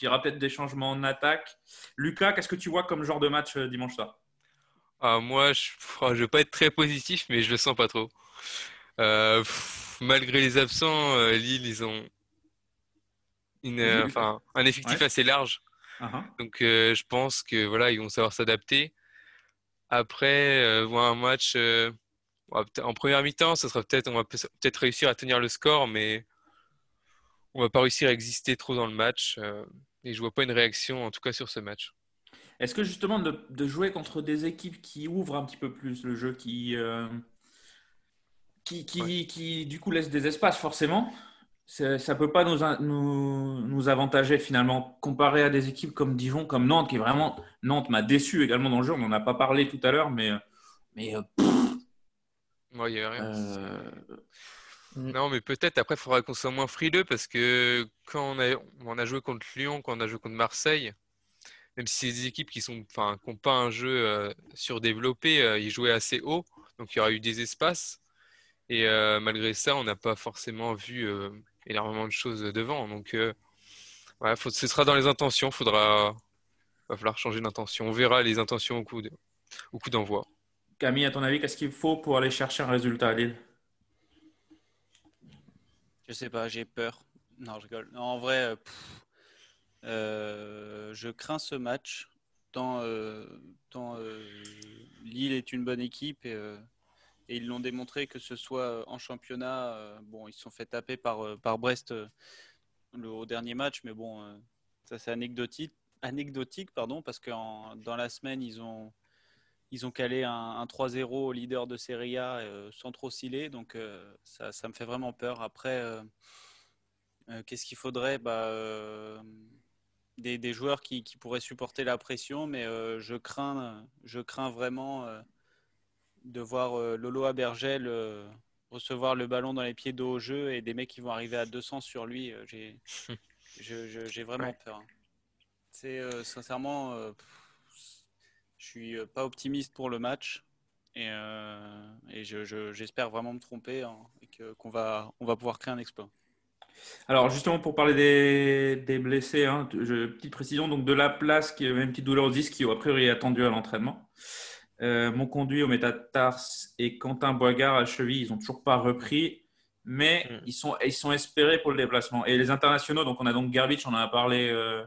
Speaker 3: y aura peut-être des changements en attaque. Lucas, qu'est-ce que tu vois comme genre de match dimanche soir?
Speaker 5: Ah, Moi, je ne vais pas être très positif, mais je le sens pas trop. Euh, pff, malgré les absents, euh, Lille, ils ont une, euh, un effectif
Speaker 3: Ouais.
Speaker 5: assez large.
Speaker 3: Uh-huh.
Speaker 5: Donc, je pense que voilà, ils vont savoir s'adapter. Après, voir un match en première mi-temps, ça sera peut-être, on va peut- peut-être réussir à tenir le score, mais on va pas réussir à exister trop dans le match. et je vois pas une réaction, en tout cas sur ce match.
Speaker 3: Est-ce que justement de, de jouer contre des équipes qui ouvrent un petit peu plus le jeu, qui, qui, qui, qui, du coup laissent des espaces forcément, ça ne peut pas nous, nous, nous avantager finalement comparé à des équipes comme Dijon, comme Nantes, qui est vraiment... Nantes m'a déçu également dans le jeu, on n'en a pas parlé tout à l'heure, mais, mais euh,
Speaker 5: Ouais, y a rien.
Speaker 3: euh,
Speaker 5: Non, mais peut-être après, il faudra qu'on soit moins frileux parce que quand on a, on a joué contre Lyon, quand on a joué contre Marseille, même si c'est des équipes qui sont, enfin, qui n'ont pas un jeu euh, surdéveloppé, euh, ils jouaient assez haut, donc il y aura eu des espaces. Et euh, malgré ça, on n'a pas forcément vu euh, énormément de choses devant. Donc, euh, ouais, faut- ce sera dans les intentions. Faudra, va falloir changer d'intention. On verra les intentions au coup de- au coup d'envoi.
Speaker 3: Camille, à ton avis, qu'est-ce qu'il faut pour aller chercher un résultat à Lille?
Speaker 4: Je sais pas, j'ai peur. Non, je rigole. Non, en vrai, euh, pff, euh, je crains ce match. Tant, euh, tant, euh, Lille est une bonne équipe et, euh, et ils l'ont démontré que ce soit en championnat. euh, bon, ils se sont fait taper par, euh, par Brest euh, au dernier match, mais bon, euh, ça c'est anecdotique, anecdotique pardon, parce que dans la semaine, ils ont, ils ont calé un, un 3-0 au leader de Serie A euh, sans trop osciller, donc euh, ça, me fait vraiment peur. Après, euh, euh, qu'est-ce qu'il faudrait? Bah, euh, des, des joueurs qui, qui pourraient supporter la pression, mais euh, je, crains, je crains vraiment euh, de voir euh, Lolo Abergel euh, recevoir le ballon dans les pieds dos au jeu et des mecs qui vont arriver à 200 sur lui. euh, J'ai je- je- j'ai vraiment
Speaker 5: Ouais.
Speaker 4: peur. C'est euh, sincèrement, euh, pff, je suis pas optimiste pour le match et, euh, et je- je- j'espère vraiment me tromper hein, et que- qu'on va, on va pouvoir créer un exploit.
Speaker 3: Alors justement pour parler des, des blessés, hein, je- petite précision donc de la place qui avait une petite douleur au disque qui a priori est attendue à l'entraînement. Euh, mon conduit au métatars et Quentin Boigard à la cheville, ils n'ont toujours pas repris, mais ils, sont, ils sont espérés pour le déplacement. Et les internationaux, donc on a donc Gerbich, on en a parlé euh,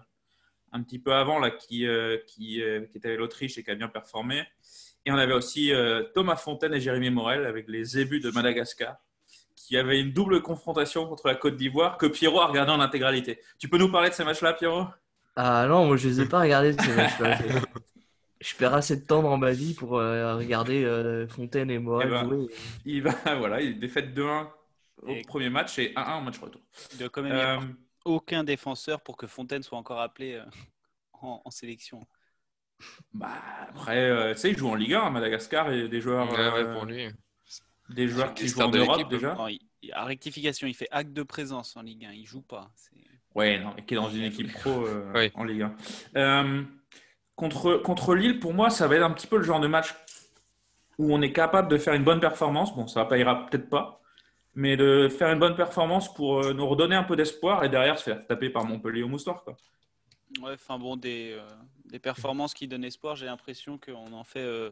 Speaker 3: un petit peu avant, là, qui, euh, qui, euh, qui était avec l'Autriche et qui a bien performé. Et on avait aussi euh, Thomas Fontaine et Jérémy Morel avec les Zébus de Madagascar qui avait une double confrontation contre la Côte d'Ivoire que Pierrot a regardé en intégralité. Tu peux nous parler de ces matchs-là, Pierrot?
Speaker 6: Ah non, moi je les ai pas regardés ces matchs-là. Je perds assez de temps dans ma vie pour euh, regarder euh, Fontaine et Morel
Speaker 3: Eh ben,
Speaker 6: jouer.
Speaker 3: Il va, voilà, il défaite 2-1 au
Speaker 4: Et-
Speaker 3: premier match et 1-1 au match retour.
Speaker 4: Il doit quand même y avoir
Speaker 3: Euh,
Speaker 4: aucun défenseur pour que Fontaine soit encore appelé euh, en, en sélection.
Speaker 3: bah, après, euh, tu sais, il joue en Ligue 1 à Madagascar et des joueurs,
Speaker 5: Ouais, ouais, pour lui.
Speaker 3: des joueurs qui jouent en Europe déjà.
Speaker 4: Non, il- à rectification, il fait acte de présence en Ligue 1. Il joue pas.
Speaker 3: Ouais, non, qui est dans une équipe pro euh,
Speaker 5: Oui.
Speaker 3: en Ligue 1. Contre, contre Lille, pour moi, ça va être un petit peu le genre de match où on est capable de faire une bonne performance. Bon, ça ne ira peut-être pas, mais de faire une bonne performance pour euh, nous redonner un peu d'espoir et derrière se faire taper par Montpellier au moustoir. Quoi.
Speaker 4: Ouais, enfin bon, des, euh, des performances qui donnent espoir. J'ai l'impression qu'on en fait euh,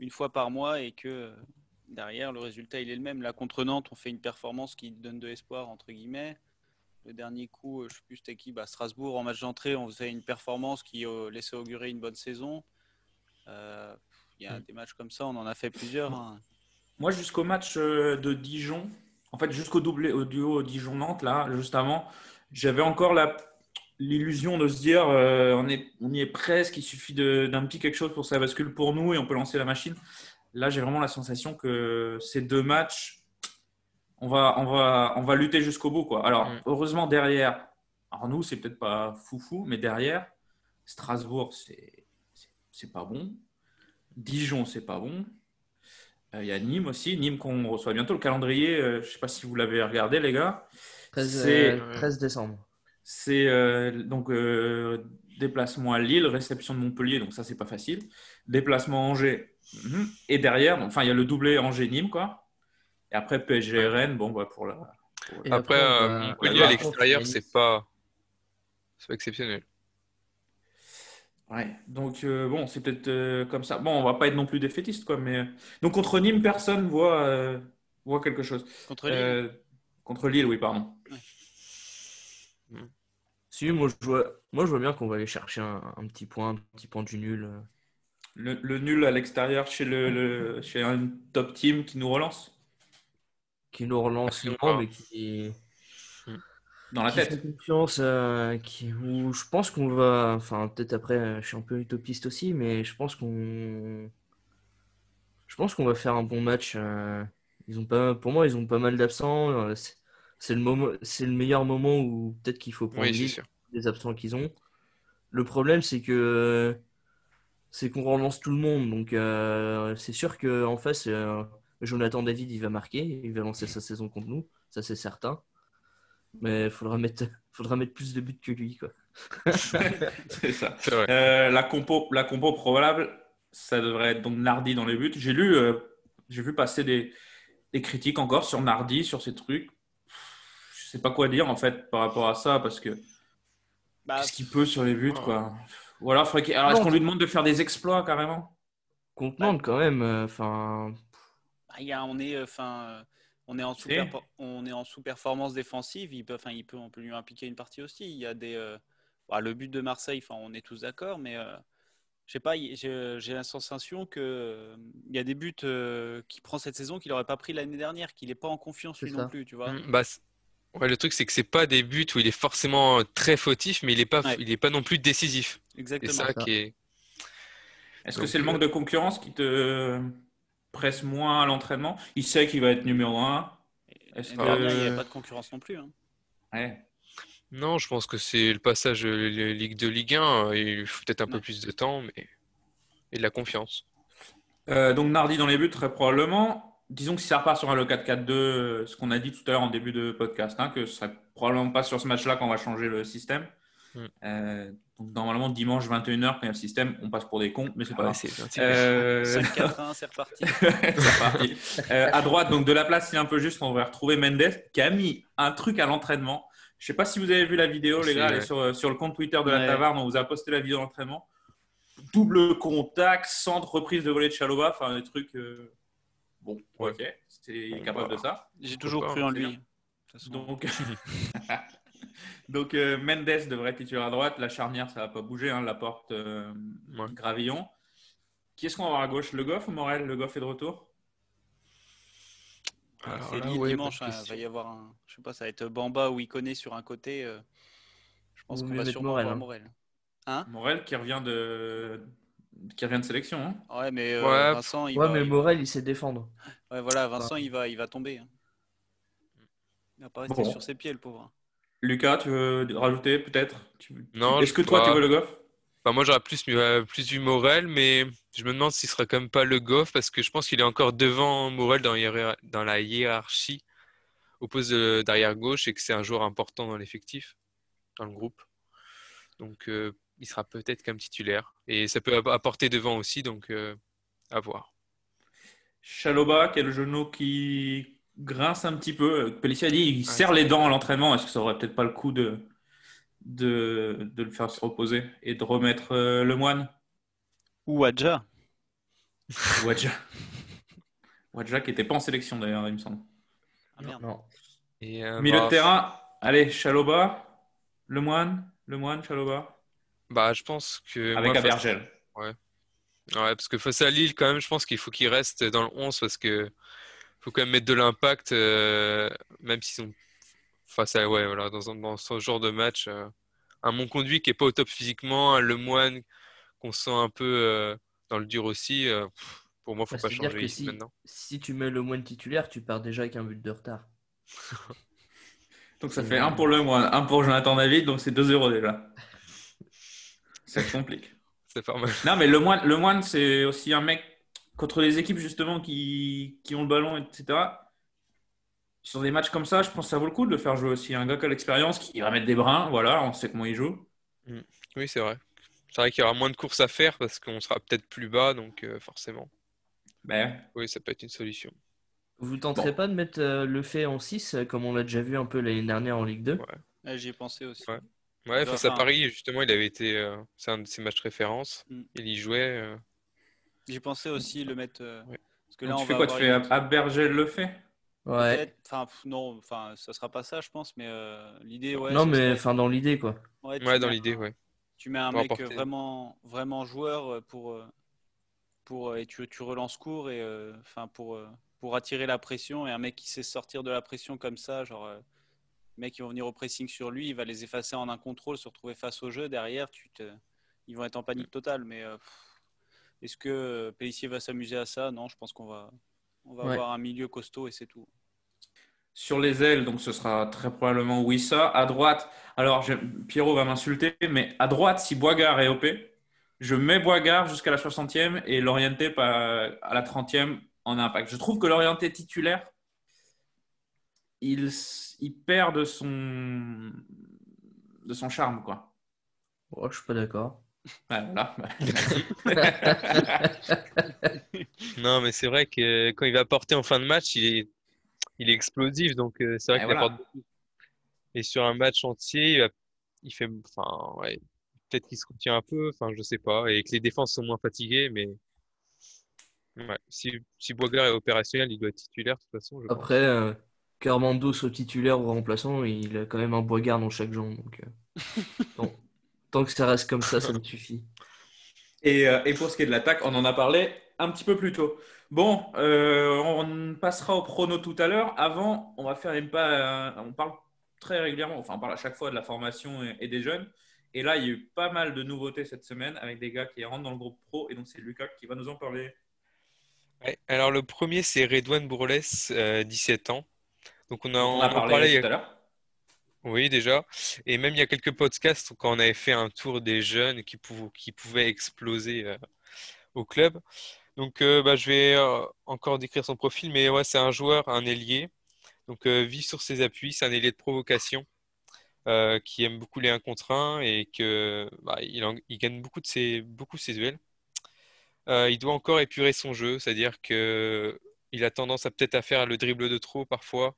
Speaker 4: une fois par mois et que derrière, le résultat, il est le même. Là, contre Nantes, on fait une performance qui donne de l'espoir, entre guillemets. Le dernier coup, euh, je sais plus c'était qui, bah, Strasbourg, en match d'entrée, on faisait une performance qui euh, laissait augurer une bonne saison. Euh, Il y a des matchs comme ça, on en a fait plusieurs. hein.
Speaker 3: Moi, jusqu'au match de Dijon, en fait, jusqu'au doublé, au duo Dijon-Nantes, là, juste avant, j'avais encore la- l'illusion de se dire euh, on, est, on y est presque, il suffit de- d'un petit quelque chose pour que ça bascule pour nous et on peut lancer la machine. Là, j'ai vraiment la sensation que ces deux matchs, on va, on va, on va lutter jusqu'au bout. Quoi. Alors,
Speaker 5: Mm.
Speaker 3: heureusement, derrière, alors nous, c'est peut-être pas foufou, mais derrière, Strasbourg, c'est c'est- pas bon. Dijon, c'est pas bon. Euh, Il y a Nîmes aussi, Nîmes qu'on reçoit bientôt. Le calendrier, euh, je ne sais pas si vous l'avez regardé, les gars.
Speaker 6: 13,
Speaker 3: C'est-
Speaker 6: euh, 13 décembre.
Speaker 3: C'est euh, donc euh, déplacement à Lille, réception de Montpellier, donc ça c'est pas facile. Déplacement à Angers. mhm. Et derrière, enfin il y a le doublé Angers-Nîmes quoi. Et après PSG Rennes, bon bah pour la. pour-
Speaker 5: Après, euh,
Speaker 6: on
Speaker 5: à l'extérieur,
Speaker 6: contre
Speaker 5: c'est pas, c'est exceptionnel.
Speaker 3: Ouais, donc euh, bon, c'est peut-être euh, comme ça. Bon, on va pas être non plus défaitiste, quoi, mais donc contre Nîmes, personne voit euh, voit quelque chose.
Speaker 4: Contre Lille
Speaker 3: Euh, contre Lille, oui, pardon.
Speaker 6: Si, moi je vois, moi, je vois bien qu'on va aller chercher un, un petit point, un petit point du nul. euh.
Speaker 3: Le, le nul à l'extérieur chez le, le- chez un top team qui nous relance
Speaker 6: qui nous relance
Speaker 5: Merci
Speaker 6: non,
Speaker 5: encore.
Speaker 6: mais qui,
Speaker 3: dans la
Speaker 6: qui
Speaker 3: tête.
Speaker 6: fait confiance, euh, qui, où je pense qu'on va, enfin peut-être après, euh, je suis un peu utopiste aussi, mais je pense qu'on, je pense qu'on va faire un bon match. euh, Ils ont pas, pour moi, ils ont pas mal d'absents. c'est- C'est le moment, c'est le meilleur moment où peut-être qu'il faut prendre
Speaker 5: Oui,
Speaker 6: les absents qu'ils ont. Le problème, c'est que c'est qu'on relance tout le monde, donc euh, c'est sûr que en face, Jonathan David, il va marquer, il va lancer sa saison contre nous, ça c'est certain. Mais il faudra mettre, faudra mettre plus de buts que lui, quoi.
Speaker 3: C'est ça. Euh, la compo, la compo probable, ça devrait être donc Nardi dans les buts. J'ai lu, euh, j'ai vu passer des, des critiques encore sur Nardi, sur ces trucs. Je sais pas quoi dire en fait par rapport à ça parce que
Speaker 4: Bah,
Speaker 3: qu'est-ce qu'il peut sur les buts quoi. Ou alors, est-ce qu'on lui demande de faire des exploits carrément?
Speaker 6: Nantes, quand même, euh, enfin,
Speaker 4: y a- on est, enfin, on est en sous on est en sous-performance défensive. Il peut, enfin, il peut, on peut lui impliquer une partie aussi. Il y a des, euh, bah, le but de Marseille, enfin, on est tous d'accord, mais euh, je sais pas, j'ai la sensation que euh, il y a des buts euh, qu'il prend cette saison qu'il n'aurait pas pris l'année dernière, qu'il n'est pas en confiance lui
Speaker 6: ça.
Speaker 4: non plus, tu vois.
Speaker 5: Mm, bah, ouais, le truc, c'est que c'est pas des buts où il est forcément très fautif, mais il est pas,
Speaker 4: Ouais.
Speaker 5: il est pas non plus décisif. C'est
Speaker 4: Exactement.
Speaker 5: ça
Speaker 6: ça.
Speaker 5: qui est.
Speaker 3: Est-ce que c'est le manque de concurrence qui te presse moins à l'entraînement Il sait qu'il va être numéro 1. Est-ce
Speaker 4: L'année dernière, il n'y avait pas de concurrence non plus. hein.
Speaker 3: Ouais.
Speaker 5: Non, je pense que c'est le passage le- Ligue 2, Ligue 1. euh, Il faut peut-être un peu plus de temps, mais et de la confiance.
Speaker 3: Euh, donc Nardi dans les buts, très probablement. Disons que si ça repart sur un le 4-4-2, euh, ce qu'on a dit tout à l'heure en début de podcast, hein, que ce serait probablement pas sur ce match-là qu'on va changer le système.
Speaker 5: Mm.
Speaker 3: Euh, donc normalement, dimanche 21h, quand il y a le système, on passe pour des cons, mais c'est pas
Speaker 5: Ah ouais,
Speaker 3: grave.
Speaker 5: c'est c'est-
Speaker 3: Euh,
Speaker 4: 5-4-1, c'est reparti.
Speaker 3: c'est parti. Euh, à droite, donc de la place, il est un peu juste, on va retrouver Mendes qui a mis un truc à l'entraînement. Je sais pas si vous avez vu la vidéo, les gars, elle est
Speaker 5: ouais.
Speaker 3: sur, euh, sur le compte Twitter de la
Speaker 4: Ouais.
Speaker 3: Taverne, on vous a posté la vidéo d'entraînement. Double contact, centre, reprise de volée de Chaloba, enfin des trucs. euh, Bon,
Speaker 5: Ouais.
Speaker 3: ok, c'est- il est capable
Speaker 5: bah.
Speaker 3: de ça.
Speaker 4: J'ai toujours cru en
Speaker 3: c'est
Speaker 4: lui.
Speaker 3: Donc, donc euh, Mendes devrait être titulaire à droite. La charnière, ça va pas bouger. Hein, la porte euh,
Speaker 5: Ouais.
Speaker 3: Gravillon. Qui est-ce qu'on va avoir à gauche? Le Goff ou Morel? Le Goff est de retour?
Speaker 5: Alors
Speaker 4: C'est
Speaker 5: ouais,
Speaker 4: dimanche, hein, il va y avoir un. Je sais pas, ça va être Bamba ou Iconé sur un côté. euh, je pense qu'on va sûrement
Speaker 6: Morel,
Speaker 4: avoir
Speaker 6: hein.
Speaker 4: Morel. Hein?
Speaker 3: Morel qui revient de, qui revient de sélection. hein.
Speaker 4: Ouais, mais euh,
Speaker 5: Ouais.
Speaker 4: Vincent, il
Speaker 6: ouais,
Speaker 4: va.
Speaker 6: mais
Speaker 4: il-
Speaker 6: Morel, il sait défendre.
Speaker 4: Ouais, voilà, Vincent, il va, il va tomber. hein. Il va pas rester
Speaker 3: Bon.
Speaker 4: sur ses pieds, le pauvre.
Speaker 3: Lucas, tu veux rajouter peut-être?
Speaker 5: Non,
Speaker 3: Est-ce que toi, tu veux le Goff
Speaker 5: Enfin, moi, j'aurais plus, euh, plus vu Morel, mais je me demande s'il sera quand même pas le Goff parce que je pense qu'il est encore devant Morel dans, la hiérarchie au poste de- d'arrière gauche et que c'est un joueur important dans l'effectif, dans le groupe. Donc, euh, il sera peut-être même titulaire et ça peut app- apporter devant aussi, donc euh, à voir.
Speaker 3: Chaloba, qui a le genou qui grince un petit peu. Pellissier a dit il serre les dents à l'entraînement. Est-ce que ça aurait peut-être pas le coup de, de, de le faire se reposer et de remettre euh, le moine?
Speaker 4: Ou Adja.
Speaker 3: Wadja. Wadja qui n'était pas en sélection d'ailleurs, il me semble.
Speaker 4: Ah merde.
Speaker 6: Non.
Speaker 5: Et, euh,
Speaker 3: Milieu
Speaker 5: bah,
Speaker 3: de terrain, allez, Chaloba, le moine, le moine, Chaloba,
Speaker 5: bah, je pense que
Speaker 3: avec
Speaker 5: moi, face-
Speaker 3: Abergel.
Speaker 5: Ouais, parce que face à Lille, quand même, je pense qu'il faut qu'il reste dans le 11 parce que faut quand même mettre de l'impact, euh, même s'ils sont face à, ouais, voilà, dans, un- dans ce genre de match. euh, un Monconduit qui est pas au top physiquement, un Lemoine qu'on sent un peu euh, dans le dur aussi. euh, pff, pour moi, faut
Speaker 6: Bah,
Speaker 5: pas changer
Speaker 6: que
Speaker 5: ici
Speaker 6: si,
Speaker 5: maintenant.
Speaker 6: si tu mets le moine titulaire, tu pars déjà avec un but de retard.
Speaker 3: Donc ça fait un pour le moine, un pour Jonathan David, donc c'est 2-0 déjà. Ça complique.
Speaker 5: C'est pas mal.
Speaker 3: Non, mais le moine, le moine c'est aussi un mec contre les équipes justement qui, qui ont le ballon, etc. sur des matchs comme ça, je pense que ça vaut le coup de le faire jouer aussi. Un gars qui a l'expérience, qui va mettre des brins, voilà, on sait comment il joue.
Speaker 5: Mm. Oui, c'est vrai. C'est vrai qu'il y aura moins de courses à faire parce qu'on sera peut-être plus bas, donc euh, forcément.
Speaker 3: Ben,
Speaker 5: Oui, ça peut être une solution.
Speaker 6: Vous tenterez pas de mettre euh, le fait en 6 euh, comme on l'a déjà vu un peu l'année dernière en Ligue 2
Speaker 4: Ouais, J'y ai pensé aussi.
Speaker 5: Ouais. Ouais, face à Paris, justement, il avait été. euh, c'est un de ses matchs référence.
Speaker 4: Mm.
Speaker 5: Il y jouait. Euh,
Speaker 4: J'ai pensé aussi le mettre. euh, Parce que
Speaker 3: Donc,
Speaker 4: là,
Speaker 3: tu
Speaker 4: on
Speaker 3: fais
Speaker 4: va
Speaker 3: quoi Tu fais
Speaker 4: une-
Speaker 3: Abergel le fait?
Speaker 6: Ouais.
Speaker 4: Enfin, non, enfin, ça sera pas ça, je pense, mais euh, l'idée, ouais.
Speaker 6: non, mais enfin dans l'idée quoi.
Speaker 4: Ouais, tu
Speaker 5: Ouais, dans l'idée, ouais.
Speaker 4: Tu mets un
Speaker 5: Pour
Speaker 4: mec
Speaker 5: apporter.
Speaker 4: vraiment, vraiment joueur euh, pour, euh, pour, euh, et tu, tu relances court et euh, enfin pour, euh, pour attirer la pression et un mec qui sait sortir de la pression comme ça, genre euh, les mecs qui vont venir au pressing sur lui, il va les effacer en un contrôle, se retrouver face au jeu derrière, tu te, ils vont être en panique totale. Mais euh, pff, est-ce que euh, Pellissier va s'amuser à ça? Non, je pense qu'on va, on va
Speaker 6: Ouais.
Speaker 4: avoir un milieu costaud et c'est tout.
Speaker 3: Sur les ailes, donc ce sera très probablement Wissa. À droite, alors je- Pierrot va m'insulter, mais à droite, si Boigard est OP, je mets Boigard jusqu'à la 60e et Lorienté à la 30e en impact. Je trouve que Lorienté titulaire, il, s- il perd de son, de son charme. Quoi.
Speaker 6: Oh, je suis pas d'accord.
Speaker 3: Voilà.
Speaker 5: Non, mais c'est vrai que quand il va porter en fin de match, il est, il est explosif. Donc, euh, c'est vrai
Speaker 3: Et
Speaker 5: qu'il
Speaker 3: voilà.
Speaker 5: apporte beaucoup. Et sur un match entier, il, va- il fait. Enfin, ouais. Peut-être qu'il se retient un peu. Enfin, je sais pas. Et que les défenses sont moins fatiguées. Mais. Ouais. Si, si est opérationnel, il doit être titulaire de toute façon. je pense.
Speaker 6: Après, euh, qu'Armando soit titulaire ou remplaçant, il a quand même un Boigard dans chaque jambe. Donc, euh, bon. Tant que ça reste comme ça, ça me suffit.
Speaker 3: Et, euh, et pour ce qui est de l'attaque, on en a parlé un petit peu plus tôt. Bon, euh, on passera au prono tout à l'heure. Avant, on va faire une pas. on parle très régulièrement, enfin, on parle à chaque fois de la formation et, et des jeunes. Et là, il y a eu pas mal de nouveautés cette semaine avec des gars qui rentrent dans le groupe pro. Et donc, c'est Lucas qui va nous en parler.
Speaker 5: Ouais. Alors, le premier, c'est Redouane Bourles, euh, 17 ans. Donc, on a,
Speaker 3: On a parlé tout à l'heure.
Speaker 5: Oui, déjà. Et même il y a quelques podcasts quand on avait fait un tour des jeunes qui, pou- qui pouvaient exploser euh, au club. Donc, euh, bah, je vais euh, encore décrire son profil, mais ouais, c'est un joueur, un ailier. Donc, vit sur ses appuis, c'est un ailier de provocation qui aime beaucoup les 1 contre 1 et que bah, il, gagne beaucoup de ses, beaucoup ses duels. Il doit encore épurer son jeu, c'est-à-dire que il a tendance à peut-être à faire le dribble de trop parfois.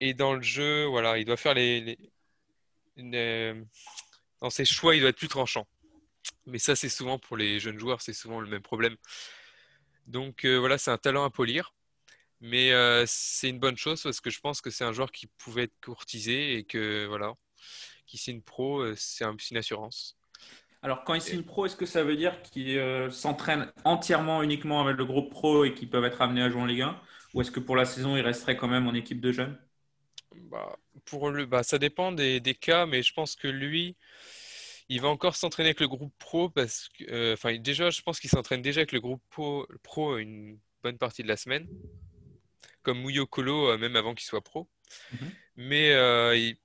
Speaker 5: Et dans le jeu, voilà, il doit faire les, les- les- dans ses choix, il doit être plus tranchant. Mais ça, c'est souvent pour les jeunes joueurs, c'est souvent le même problème. Donc euh, voilà, c'est un talent à polir. Mais euh, c'est une bonne chose parce que je pense que c'est un joueur qui pouvait être courtisé et que voilà, qui signe pro, euh, c'est un- une assurance.
Speaker 3: Alors, quand il signe pro, est-ce que ça veut dire qu'il euh, s'entraîne entièrement, uniquement avec le groupe pro et qu'ils peuvent être amenés à jouer en Ligue 1 Ou est-ce que pour la saison, il resterait quand même en équipe de jeunes?
Speaker 5: Bah, pour le, bah, ça dépend des, des cas, mais je pense que lui, il va encore s'entraîner avec le groupe pro parce que, euh, enfin, déjà, je pense qu'il s'entraîne déjà avec le groupe pro, pro une bonne partie de la semaine, comme Mouyo Kolo, euh, même avant qu'il soit pro.
Speaker 3: Mhm.
Speaker 5: Mais euh, il,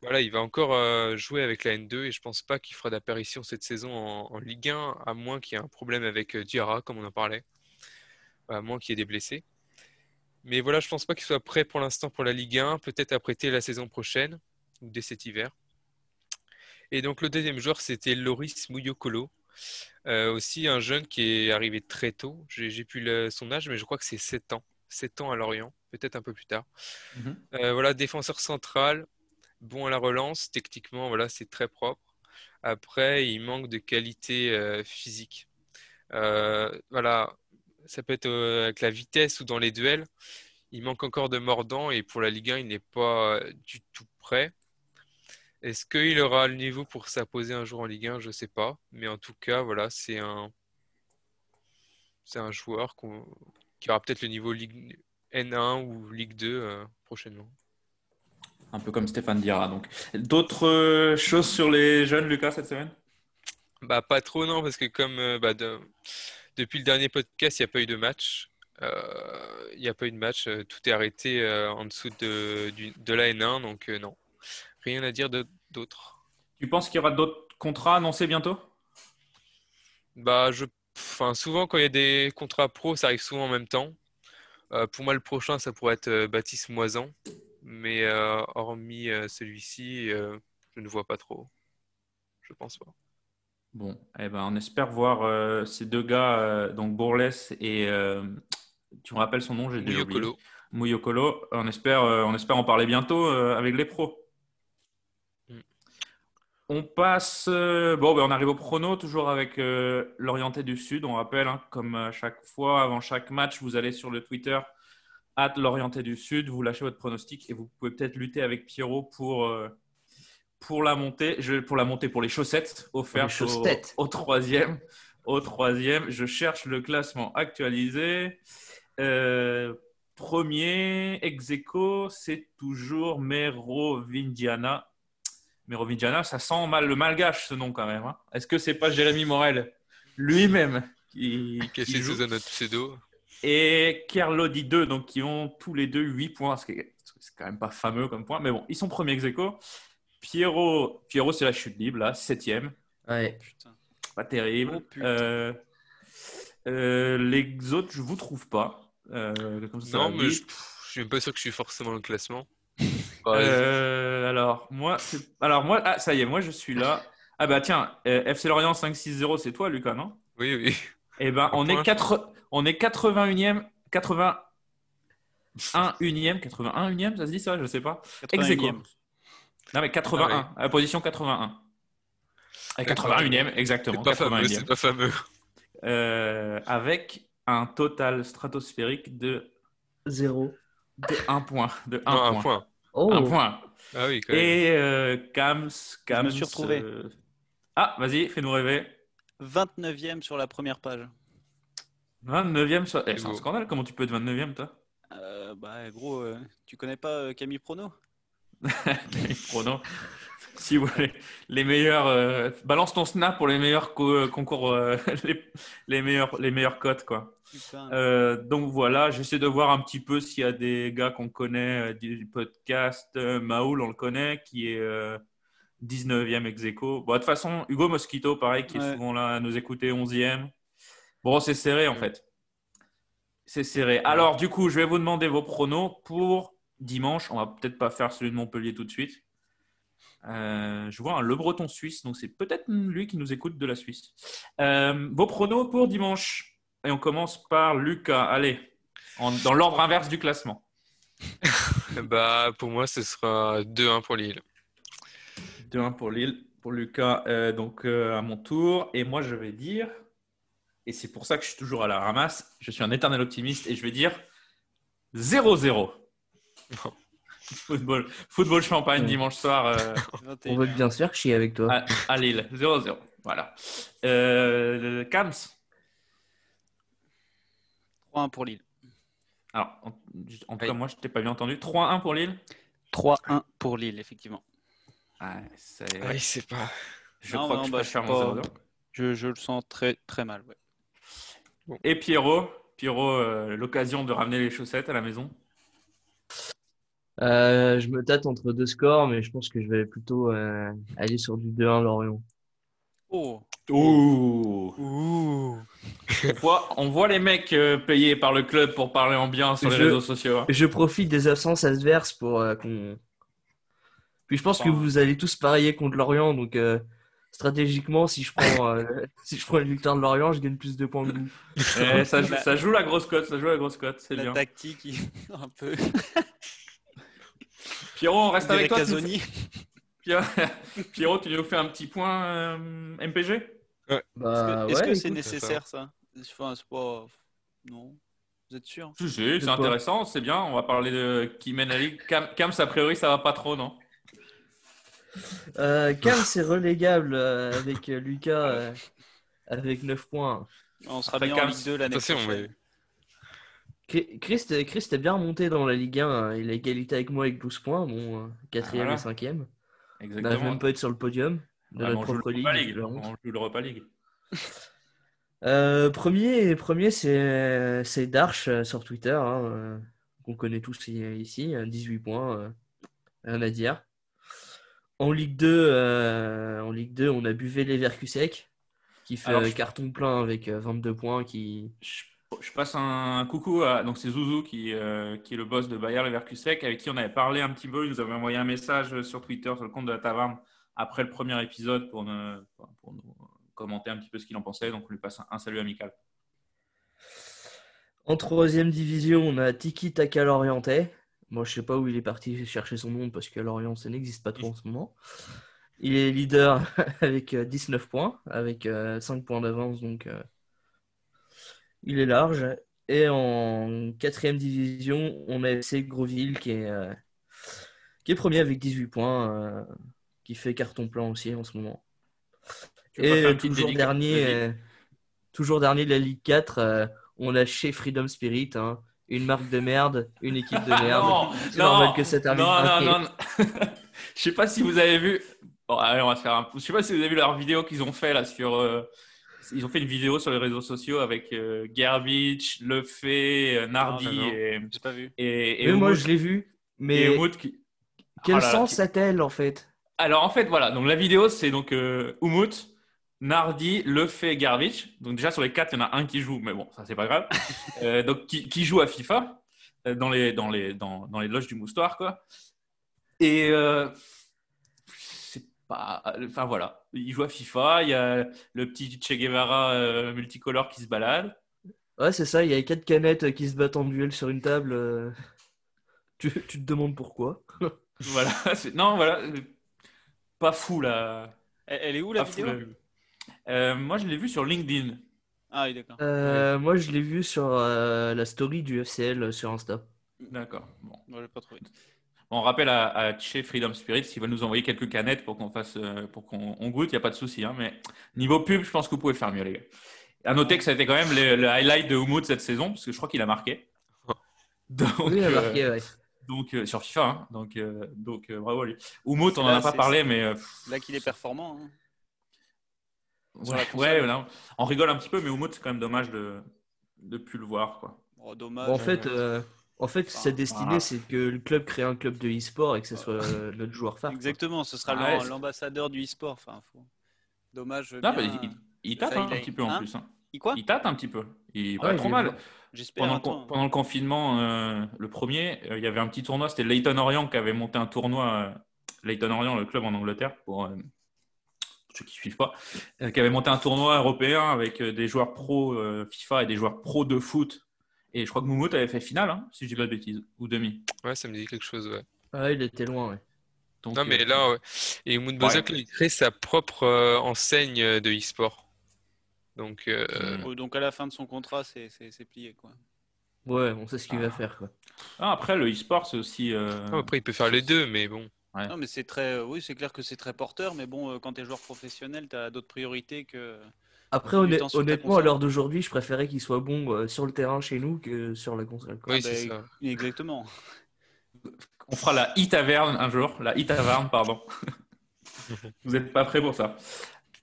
Speaker 5: voilà, il va encore jouer avec la N2 et je pense pas qu'il fera d'apparition cette saison en, en Ligue 1, à moins qu'il y ait un problème avec Diarra, comme on en parlait, à moins qu'il y ait des blessés. Mais voilà, je pense pas qu'il soit prêt pour l'instant pour la Ligue 1, peut-être à prêter la saison prochaine ou dès cet hiver. Et donc le deuxième joueur, c'était Loris Mouyokolo, Euh, aussi un jeune qui est arrivé très tôt. J'ai plus le- son âge, mais je crois que c'est 7 ans. 7 ans à Lorient, peut-être un peu plus tard.
Speaker 3: Mhm.
Speaker 5: Euh, voilà, défenseur central, bon à la relance, techniquement, voilà, c'est très propre. Après, il manque de qualité euh, physique. Voilà, ça peut être euh, avec la vitesse ou dans les duels. Il manque encore de mordant et pour la Ligue 1, il n'est pas euh, du tout prêt. Est-ce qu'il aura le niveau pour s'imposer un jour en Ligue 1? Je ne sais pas. Mais en tout cas, voilà, c'est un, c'est un joueur qui aura peut-être le niveau Ligue N1 ou Ligue 2 euh, prochainement.
Speaker 3: Un peu comme Stéphane Diarra. Donc, d'autres choses sur les jeunes, Lucas, cette semaine?
Speaker 5: Bah, pas trop, non, parce que comme euh, bah, de- depuis le dernier podcast, il n'y a pas eu de match. Euh, Il n'y a pas eu de match. euh, tout est arrêté euh, en dessous de, du- de la N1, donc non. Rien à dire d'autre.
Speaker 3: Tu penses qu'il y aura d'autres contrats annoncés bientôt?
Speaker 5: Bah, je, enfin, souvent, quand il y a des contrats pro, ça arrive souvent en même temps. Euh, pour moi, le prochain, ça pourrait être Baptiste Moisan. Mais hormis celui-ci, je ne vois pas trop. Je pense pas.
Speaker 3: Bon, eh ben, on espère voir euh, ces deux gars, euh, donc Bourles et euh, tu me rappelles son nom, j'ai déjà oublié.
Speaker 5: Mouyokolo.
Speaker 3: Mouyokolo. On espère, euh, on espère en parler bientôt euh, avec les pros.
Speaker 5: Mm.
Speaker 3: On passe. bon, ben, on arrive au prono, toujours avec euh, l'Orienté du Sud. On rappelle, hein, comme à chaque fois, avant chaque match, vous allez sur le Twitter, at l'Orienté du Sud, vous lâchez votre pronostic et vous pouvez peut-être lutter avec Pierrot pour, euh, pour la montée, je, pour la montée, pour les chaussettes offertes
Speaker 6: Pour les chaussettes.
Speaker 3: Au, au troisième. Au troisième, je cherche le classement actualisé. Euh, premier ex c'est toujours Merovingiana. Merovingiana, ça sent mal le malgache ce nom quand même. hein. Est-ce que c'est pas Jérémy Morel lui-même qui,
Speaker 5: Qui
Speaker 3: joue
Speaker 5: pseudo.
Speaker 3: et Kerlodi 2, donc qui ont tous les deux 8 points, ce qui est c'est quand même pas fameux comme point, mais bon, ils sont premiers ex aequo. Pierrot, Pierrot c'est la chute libre, là, 7ème.
Speaker 6: Ouais.
Speaker 4: Putain.
Speaker 3: Pas terrible.
Speaker 4: Oh, putain.
Speaker 3: Euh, euh, les autres, je vous trouve pas. Euh, comme ça,
Speaker 5: Non, mais je, pff, je suis même pas sûr que je suis forcément dans le classement.
Speaker 3: Euh, alors, moi, c'est- alors, moi, ah, ça y est, moi, je suis là. Ah, bah, tiens, euh, FC Lorient 5-6-0, c'est toi, Lucas, non?
Speaker 5: Oui, oui.
Speaker 3: Eh ben, on est,
Speaker 5: point.
Speaker 3: 4, on est 81e, 81 unième, 81 unième, ça se dit ça, je sais pas. Ex aequo.
Speaker 4: 81e.
Speaker 3: Non, mais 81,
Speaker 5: Ah
Speaker 3: à la position 81. Euh, 81e, exactement.
Speaker 5: C'est pas fameux,
Speaker 3: 81e.
Speaker 5: c'est pas fameux.
Speaker 3: Euh, avec un total stratosphérique de,
Speaker 6: Zéro.
Speaker 3: de 1 point. De un
Speaker 5: Non, un
Speaker 3: point.
Speaker 5: point.
Speaker 6: Oh.
Speaker 3: Un point.
Speaker 5: Ah oui, quand même.
Speaker 3: Et euh, Kams, Kams.
Speaker 4: me suis retrouvé.
Speaker 3: euh, Ah, vas-y, fais-nous rêver.
Speaker 4: 29e sur la première page.
Speaker 3: 29e. sur- Eh,
Speaker 5: C'est
Speaker 3: c'est un scandale, comment tu peux être 29e, toi?
Speaker 4: Euh, bah, gros, euh, tu connais pas euh, Camille Prono?
Speaker 3: Pronos. Si vous voulez, les meilleurs. euh, balance ton snap pour les meilleurs co- concours, euh, les, les meilleurs, les meilleures cotes, quoi. Euh, donc voilà, j'essaie de voir un petit peu s'il y a des gars qu'on connaît euh, du podcast. Euh, Maoul, on le connaît, qui est euh, 19e ex aequo. Bon, de toute façon, Hugo Mosquito, pareil, qui est souvent là à nous écouter, 11e. Bon, c'est serré en fait. C'est serré. Alors, du coup, je vais vous demander vos pronos pour dimanche. On va peut-être pas faire celui de Montpellier tout de suite. Euh, je vois un Le Breton suisse, donc c'est peut-être lui qui nous écoute de la Suisse. Euh, vos pronos pour dimanche. Et on commence par Lucas. Allez, en- dans l'ordre inverse du classement.
Speaker 5: Bah, pour moi, ce sera 2-1 pour Lille.
Speaker 3: 2-1 pour Lille, pour Lucas, euh, donc euh, à mon tour. Et moi, je vais dire, et c'est pour ça que je suis toujours à la ramasse, je suis un éternel optimiste et je vais dire 0-0. Football, football champagne dimanche soir euh,
Speaker 6: On veut bien se faire chier avec toi.
Speaker 3: à, à Lille. 0-0. Voilà. Euh, Kams
Speaker 4: 3-1 pour Lille.
Speaker 3: Alors, en, en tout cas, moi, je t'ai pas bien entendu. 3-1 pour Lille?
Speaker 4: 3-1 pour Lille, effectivement.
Speaker 3: Ah, c'est-
Speaker 5: Ah, pas.
Speaker 3: Je
Speaker 4: Non,
Speaker 3: crois
Speaker 4: non,
Speaker 3: que je
Speaker 4: bah, je pas.
Speaker 3: 0-0.
Speaker 4: Je, je le sens très, très mal. ouais.
Speaker 3: Et Pierrot, Pierrot, euh, l'occasion de ramener les chaussettes à la maison.
Speaker 6: Euh, je me tâte entre deux scores, mais je pense que je vais plutôt euh, aller sur du 2-1 Lorient.
Speaker 4: Oh
Speaker 3: Ouh. On, voit, on voit les mecs euh, payés par le club pour parler en bien sur les
Speaker 6: Je-
Speaker 3: réseaux sociaux. hein.
Speaker 6: Je profite des absences adverses pour euh, qu'on. Puis je pense que vous allez tous parier contre Lorient, donc euh, stratégiquement, si je prends euh, si je prends une victoire de Lorient, je gagne plus de points que vous.
Speaker 3: Eh, ça, joue-
Speaker 4: La-
Speaker 3: ça joue la grosse cote, ça joue la grosse cote, c'est
Speaker 4: La
Speaker 3: bien.
Speaker 4: tactique, il- un peu.
Speaker 3: Pierrot, on reste avec toi. Pierrot, tu nous fais un petit point euh, MPG
Speaker 6: Bah,
Speaker 4: Est-ce que
Speaker 6: ouais,
Speaker 4: c'est
Speaker 6: écoute,
Speaker 4: nécessaire ça Enfin, c'est pas. Non. Vous êtes sûr?
Speaker 3: Si, c'est intéressant, c'est bien. On va parler de qui mène la ligue. Cam, Cams, a priori, ça va pas trop, non?
Speaker 6: Euh, Cam, c'est relégable euh, avec euh, Lucas avec 9 points.
Speaker 4: On sera
Speaker 3: Après,
Speaker 4: bien
Speaker 3: Cams,
Speaker 4: en Ligue 2 l'année prochaine.
Speaker 6: Chri- Christ, Christ est bien remonté dans la Ligue 1. hein. Il a égalité avec moi avec 12 points, bon, 4
Speaker 3: Ah, voilà.
Speaker 6: et 5 On n'arrive
Speaker 3: Exactement.
Speaker 6: même pas être sur le podium de
Speaker 3: Ouais, mais
Speaker 6: notre
Speaker 3: on joue
Speaker 6: propre ligue.
Speaker 3: On joue l'Europa League.
Speaker 6: Euh, premier, premier c'est c'est Darch euh, sur Twitter, hein, euh, qu'on connaît tous ici, euh, 18 points, euh, rien à dire. En Ligue 2, euh, en Ligue 2, on a Buvé Leverkusek qui fait
Speaker 3: Alors, je-
Speaker 6: carton plein avec euh, 22 points qui
Speaker 3: Je Je passe un coucou à donc c'est Zouzou qui, euh, est le boss de Bayer Leverkusen avec qui on avait parlé un petit peu. Il nous avait envoyé un message sur Twitter sur le compte de la taverne après le premier épisode pour, ne- pour nous commenter un petit peu ce qu'il en pensait. Donc on lui passe un, salut amical.
Speaker 6: En troisième division, on a Tiki Taka Lorientais. Moi, je sais pas où il est parti chercher son nom parce que Lorient, ça n'existe pas trop en ce moment. Il est leader avec euh, 19 points, avec euh, 5 points d'avance, donc euh, il est large. Et en quatrième division, on a FC Groville qui est, euh, qui est premier avec 18 points, euh, qui fait carton plein aussi en ce moment.
Speaker 3: Tu
Speaker 6: Et toujours dernier, euh, toujours dernier de la Ligue 4, euh, on a chez Freedom Spirit, hein, une marque de merde, une équipe de merde.
Speaker 3: Non,
Speaker 6: C'est
Speaker 3: non,
Speaker 6: normal que ça termine
Speaker 3: Non, non,
Speaker 6: dernier.
Speaker 3: non. non. Je sais pas si vous avez vu. Bon, allez, on va se faire un. Je sais pas si vous avez vu leur vidéo qu'ils ont fait là sur. Ils ont fait une vidéo sur les réseaux sociaux avec euh, Gerbich, Lefebvre, euh, Nardi
Speaker 4: Non, non, non.
Speaker 3: et.
Speaker 4: J'ai pas vu.
Speaker 3: Et, et
Speaker 6: Mais moi,
Speaker 3: Umut-
Speaker 6: je l'ai vu. Mais
Speaker 3: et Umut qui-
Speaker 6: quel
Speaker 3: Oh là là,
Speaker 6: sens
Speaker 3: qui-
Speaker 6: a-t-elle en fait?
Speaker 3: Alors en fait, voilà. Donc la vidéo, c'est donc euh, Umut, Nardi, Lefebvre Garbich. Donc déjà sur les quatre, il y en a un qui joue, mais bon, ça c'est pas grave. Euh, donc qui, qui joue à FIFA euh, dans les dans les dans, dans les loges du Moustoir, quoi. Et euh. Enfin voilà, il joue à FIFA. Il y a le petit Che Guevara euh, multicolore qui se balade.
Speaker 6: Ouais, c'est ça, il y a quatre canettes qui se battent en duel sur une table. euh, Tu, tu te demandes pourquoi
Speaker 3: Voilà. c'est- Non, voilà. euh, Pas fou là.
Speaker 4: Elle, elle est où la
Speaker 3: Pas fou, Euh, moi, je l'ai vu sur LinkedIn.
Speaker 4: Ah oui, d'accord.
Speaker 6: Euh, Moi, je l'ai vu sur euh, la story du FCL euh, sur Insta.
Speaker 3: D'accord. Bon.
Speaker 4: Moi, j'ai pas trouvé.
Speaker 3: On rappelle à, à chez Freedom Spirit s'ils veulent nous envoyer quelques canettes pour qu'on fasse, euh, pour qu'on on goûte, il n'y a pas de souci. hein, mais niveau pub, je pense que vous pouvez faire mieux, les gars. À noter que ça a été quand même le, le highlight de Umut cette saison, parce que je crois qu'il a marqué. Donc,
Speaker 6: Oui, il a
Speaker 3: euh,
Speaker 6: marqué, ouais.
Speaker 3: donc euh, sur FIFA, hein, donc, euh, donc euh, bravo à lui. Umut, on n'en a pas parlé, mais euh,
Speaker 4: Là qu'il est performant. hein.
Speaker 3: Ouais, on rigole un petit peu, mais Umut, c'est quand même dommage de ne plus le voir. Quoi.
Speaker 4: Oh, dommage.
Speaker 6: Bon, en fait, euh, en fait sa destinée, c'est que le club crée un club de e-sport et que ce soit euh, notre joueur phare.
Speaker 4: Exactement, ce sera
Speaker 3: Ah
Speaker 4: l'ambassadeur du e-sport. Enfin, faut- Dommage.
Speaker 3: Non,
Speaker 4: bien,
Speaker 3: bah, il, il tâte hein, un petit peu en
Speaker 4: Hein
Speaker 3: plus. hein.
Speaker 4: Il quoi
Speaker 3: Il tâte un petit peu. Il est
Speaker 6: Ah
Speaker 3: pas
Speaker 6: ouais,
Speaker 3: trop mal. Pendant, pendant le confinement, euh, le premier, euh, il y avait un petit tournoi, c'était Leighton Orient qui avait monté un tournoi, euh, Leighton Orient, le club en Angleterre, pour euh, ceux qui ne suivent pas, euh, qui avait monté un tournoi européen avec euh, des joueurs pro euh, FIFA et des joueurs pro de foot. Et je crois que Moumout avait fait finale, hein, si je dis pas de bêtises, ou demi.
Speaker 5: Ouais, ça me dit quelque chose, ouais.
Speaker 6: Ah, il était loin, ouais.
Speaker 3: Donc,
Speaker 5: Non, mais
Speaker 3: euh,
Speaker 5: là, ouais. Et Moon Bozok, là, il crée sa propre euh, enseigne de e-sport. Donc, euh,
Speaker 4: Oh, Donc à la fin de son contrat, c'est c'est- c'est plié. Quoi.
Speaker 6: Ouais, on sait ce qu'il
Speaker 3: Ah.
Speaker 6: va faire. Quoi.
Speaker 3: ah, après, le e-sport, c'est aussi. euh,
Speaker 5: ah, après, il peut faire les deux, mais bon.
Speaker 3: ouais.
Speaker 4: Non, mais c'est très. Oui, c'est clair que c'est très porteur, mais bon, quand tu es joueur professionnel, tu as d'autres priorités que.
Speaker 6: Après, honnêtement, à l'heure d'aujourd'hui, je préférais qu'il soit bon euh, sur le terrain chez nous que sur la console. quoi.
Speaker 5: Oui,
Speaker 4: Ah,
Speaker 5: c'est
Speaker 4: bah,
Speaker 5: ça.
Speaker 4: Exactement.
Speaker 3: On fera la e-taverne un jour, la e-taverne, pardon. Vous n'êtes pas prêts pour ça.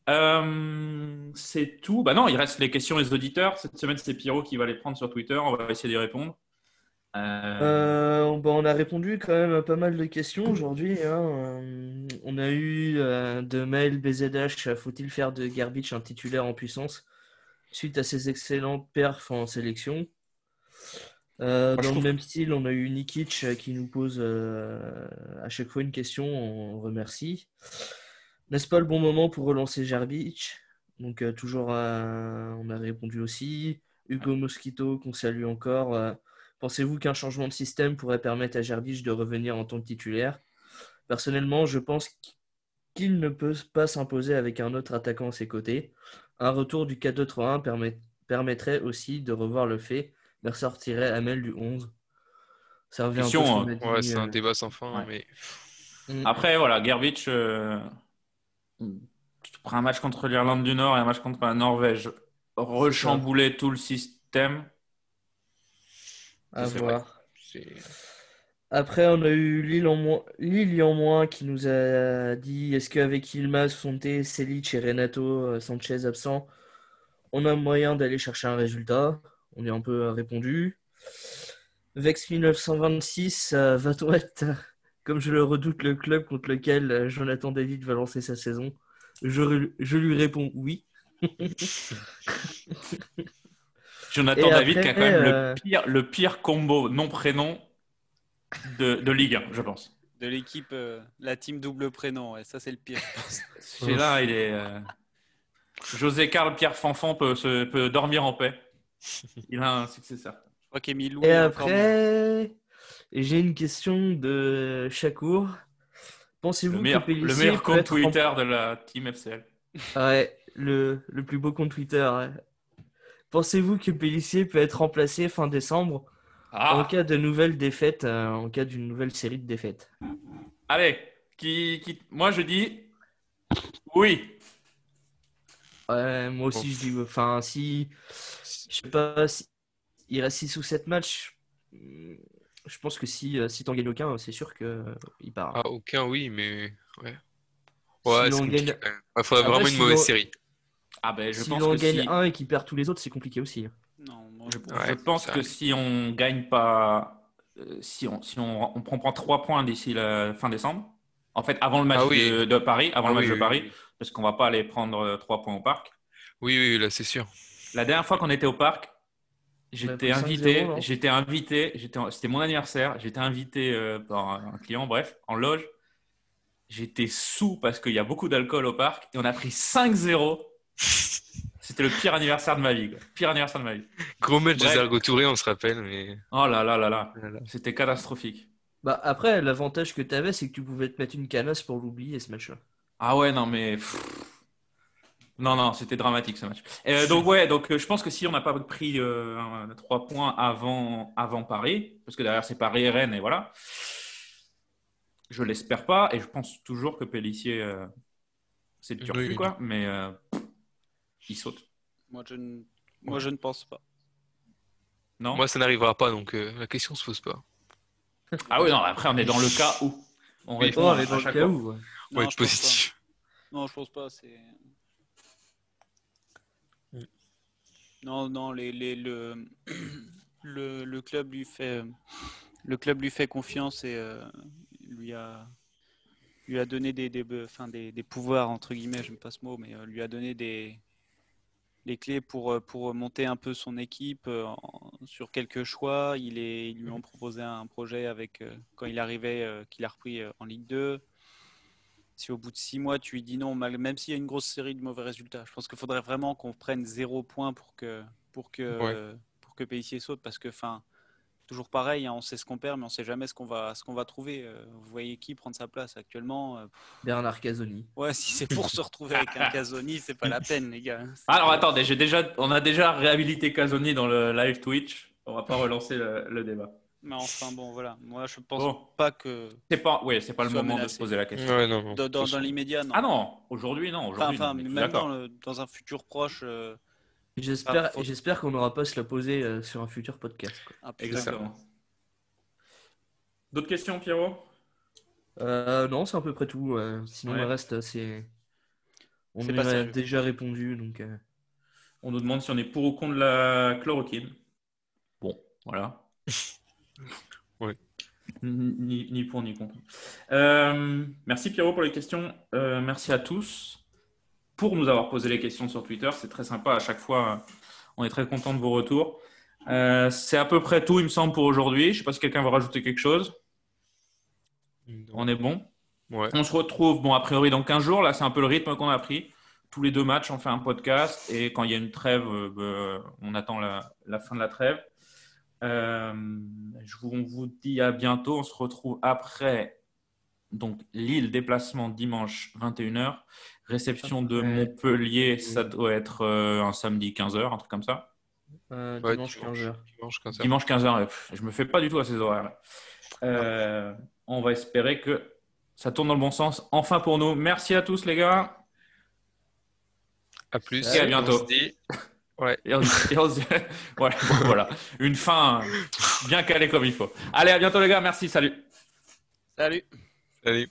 Speaker 3: Euh, c'est tout. Bah non, il reste les questions des auditeurs. Cette semaine, c'est Pierrot qui va les prendre sur Twitter. On va essayer d'y répondre. Euh,
Speaker 6: Euh, bah, on a répondu quand même à pas mal de questions aujourd'hui. hein. Euh, on a eu euh, de Maël BZH, faut-il faire de Garbage un titulaire en puissance suite à ses excellentes perfs en sélection? Euh,
Speaker 3: Moi,
Speaker 6: Dans le
Speaker 3: trouve-
Speaker 6: même style, on a eu Nikic euh, qui nous pose euh, à chaque fois une question, on remercie. N'est-ce pas le bon moment pour relancer Jarbic? Donc euh, toujours, euh, on a répondu aussi. Hugo Mosquito, qu'on salue encore. Euh, Pensez-vous qu'un changement de système pourrait permettre à Jarbic de revenir en tant que titulaire? Personnellement, je pense qu'il ne peut pas s'imposer avec un autre attaquant à ses côtés. Un retour du 4-2-3-1 permet- permettrait aussi de revoir le fait, mais ressortirait Amel du 11. Ça revient
Speaker 3: hein.
Speaker 6: dit,
Speaker 5: Ouais, c'est un
Speaker 6: euh,
Speaker 5: débat sans fin,
Speaker 3: Ouais.
Speaker 5: mais
Speaker 6: mm.
Speaker 3: Après, voilà, Gervich, euh, tu te prends un match contre l'Irlande du Nord et un match contre la Norvège. Rechambouler tout le système.
Speaker 6: À voir.
Speaker 5: c'est.
Speaker 6: Après, on a eu Lille en moins, Lille en moins qui nous a dit est-ce qu'avec Ilmaz, Fonte, Selic et Renato euh, Sanchez absents, on a moyen d'aller chercher un résultat? On y a un peu euh, répondu. Vex 1926, euh, va-t-on être, euh, comme je le redoute, le club contre lequel euh, Jonathan David va lancer sa saison Je, je lui réponds oui.
Speaker 3: Jonathan
Speaker 6: Et
Speaker 3: David qui a quand même
Speaker 6: euh,
Speaker 3: le, pire, le pire combo nom-prénom de, de Ligue 1, je pense.
Speaker 4: De l'équipe, euh, la team double prénom, ouais, ça c'est le pire.
Speaker 3: Celui-là, il est. euh, José Carl Pierre Fanfan peut, se, peut dormir en paix. Il a un successeur.
Speaker 4: Je crois qu'Emilou
Speaker 6: Et après, j'ai une question de Chakour. Pensez-vous que Pélissier
Speaker 3: le meilleur
Speaker 6: peut
Speaker 3: compte Twitter de la team FCL.
Speaker 6: Ouais, le, le plus beau compte Twitter. ouais. Pensez-vous que Pélissier peut être remplacé fin décembre
Speaker 3: Ah.
Speaker 6: en cas de nouvelle défaite, euh, en cas d'une nouvelle série de défaites?
Speaker 3: Allez, qui, qui... moi je dis oui.
Speaker 6: Ouais, moi aussi je dis, enfin si, je sais pas, si il reste 6 ou 7 matchs, hmm, je pense que si, euh, si t'en gagnes aucun, c'est sûr que euh, il part.
Speaker 5: Ah, aucun, oui, mais. Ouais. Ouais, c'est
Speaker 6: gagne-.
Speaker 5: Il faudrait
Speaker 6: Après,
Speaker 5: vraiment
Speaker 6: si
Speaker 5: une mauvaise série.
Speaker 3: Ah ben je
Speaker 6: si
Speaker 3: pense que
Speaker 6: gagne
Speaker 3: si...
Speaker 6: un et qu'il perd tous les autres, c'est compliqué aussi.
Speaker 4: Non, moi,
Speaker 3: Je, pense que si on gagne pas, euh, si on, si on, on prend pas 3 points d'ici la fin décembre, en fait avant le match
Speaker 5: Ah oui.
Speaker 3: de, de Paris, avant
Speaker 5: Ah
Speaker 3: le match
Speaker 5: oui,
Speaker 3: de Paris,
Speaker 5: oui.
Speaker 3: parce qu'on va pas aller prendre 3 points au parc.
Speaker 5: Oui, oui, là, c'est sûr.
Speaker 3: La dernière fois qu'on était au parc, j'étais
Speaker 6: pris 5-0,
Speaker 3: invité, j'étais invité, j'étais, c'était mon anniversaire, j'étais invité euh, par un un client, bref, en loge. J'étais sous parce qu'il y a beaucoup d'alcool au parc et on a pris 5-0. C'était le pire anniversaire de ma vie. quoi. Pire anniversaire de ma vie.
Speaker 5: Gros match de
Speaker 3: Bref.
Speaker 5: Zargo Touré, on se rappelle, mais.
Speaker 3: Oh là là là là. C'était catastrophique.
Speaker 6: Bah après, l'avantage que t'avais, c'est que tu pouvais te mettre une canasse pour l'oublier ce match-là.
Speaker 3: Ah ouais, non, mais. pff. Non, non, c'était dramatique ce match. Euh, donc, ouais, donc euh, je pense que si on n'a pas pris euh, un- trois points avant, avant Paris, parce que derrière c'est Paris et Rennes, et voilà, je l'espère pas, et je pense toujours que Pellissier, euh, c'est le
Speaker 5: Oui,
Speaker 3: turfu,
Speaker 5: oui.
Speaker 3: quoi, mais euh, il saute.
Speaker 4: moi, je ne... moi je ne pense pas.
Speaker 3: Non
Speaker 5: Moi, ça n'arrivera pas, donc euh, la question se pose pas.
Speaker 3: Ah oui, non, après on est dans le cas où. On répond
Speaker 6: Oh,
Speaker 3: à-
Speaker 6: on est dans le
Speaker 3: chaque
Speaker 6: cas
Speaker 3: fois.
Speaker 6: où. ouais.
Speaker 4: Non, je pense
Speaker 5: positif.
Speaker 4: Non, je pense pas. C'est.
Speaker 5: Mm.
Speaker 4: Non, non, les, les- le, le, le club lui fait, le club lui fait confiance et euh, lui a, lui a donné des, des, enfin, des, des pouvoirs entre guillemets, j'aime pas ce mot, mais euh, lui a donné des les clés pour, euh, pour monter un peu son équipe euh, en- sur quelques choix. Il est, ils lui ont proposé un projet avec euh, quand il arrivait, qu'il a repris en Ligue 2 si au bout de six mois tu lui dis non, même s'il y a une grosse série de mauvais résultats, je pense qu'il faudrait vraiment qu'on prenne zéro point pour que pour que
Speaker 5: Ouais.
Speaker 4: pour que Pellissier saute parce que enfin toujours pareil, hein, on sait ce qu'on perd mais on sait jamais ce qu'on va ce qu'on va trouver. Euh, Vous voyez qui prendre sa place actuellement euh,
Speaker 6: Bernard Casoni.
Speaker 4: Ouais, si c'est pour se retrouver avec un Casoni, c'est pas la peine les gars.
Speaker 3: Alors attendez, j'ai déjà, on a déjà réhabilité Casoni dans le live Twitch. On va pas relancer le, le débat.
Speaker 4: Mais enfin bon voilà, moi je pense
Speaker 3: Bon.
Speaker 4: pas que
Speaker 3: C'est pas, oui, c'est pas le moment de se poser la question.
Speaker 5: Ouais, non, non.
Speaker 4: dans, l'immédiat non.
Speaker 3: Ah non, aujourd'hui non,
Speaker 4: Enfin,
Speaker 3: aujourd'hui
Speaker 4: enfin, le- dans un futur proche. euh,
Speaker 6: J'espère,
Speaker 4: Ah,
Speaker 6: j'espère qu'on n'aura pas à se la poser euh, sur un futur podcast. quoi.
Speaker 4: ah.
Speaker 3: Exactement. D'autres questions, Pierrot?
Speaker 6: Euh, non, c'est à peu près tout. euh, sinon,
Speaker 3: Ouais.
Speaker 6: le reste, c'est. On
Speaker 4: C'est
Speaker 6: a déjà répondu. Donc, euh,
Speaker 3: On nous demande si on est pour ou contre la chloroquine. Bon, voilà.
Speaker 5: Ouais.
Speaker 3: Ni, ni pour ni contre. Euh, merci Pierrot pour les questions. Euh, merci à tous pour nous avoir posé les questions sur Twitter. C'est très sympa à chaque fois. On est très content de vos retours. Euh, c'est à peu près tout, il me semble, pour aujourd'hui. Je ne sais pas si quelqu'un veut rajouter quelque chose. On est bon.
Speaker 5: Ouais.
Speaker 3: On se retrouve, bon, a priori, dans 15 jours. Là, c'est un peu le rythme qu'on a pris. Tous les deux matchs, on fait un podcast. Et quand il y a une trêve, euh, bah, on attend la, la fin de la trêve. Euh, je vous, on vous dit à bientôt. On se retrouve après donc Lille, déplacement dimanche 21h. Réception de. Montpellier, ça doit être euh, un samedi 15h, un truc comme ça.
Speaker 6: euh,
Speaker 5: Ouais,
Speaker 6: dimanche 15h.
Speaker 5: Dimanche, comme ça.
Speaker 3: Dimanche 15h, je me fais pas du tout à ces horaires-là. Euh, on va espérer que ça tourne dans le bon sens. Enfin pour nous. Merci à tous les gars.
Speaker 5: À plus.
Speaker 3: Et à bientôt.
Speaker 5: On se dit- Ouais.
Speaker 3: Et on, et on se dit- voilà, bon, voilà. Une fin bien calée comme il faut. Allez, à bientôt les gars. Merci. Salut.
Speaker 4: Salut.
Speaker 5: Salut.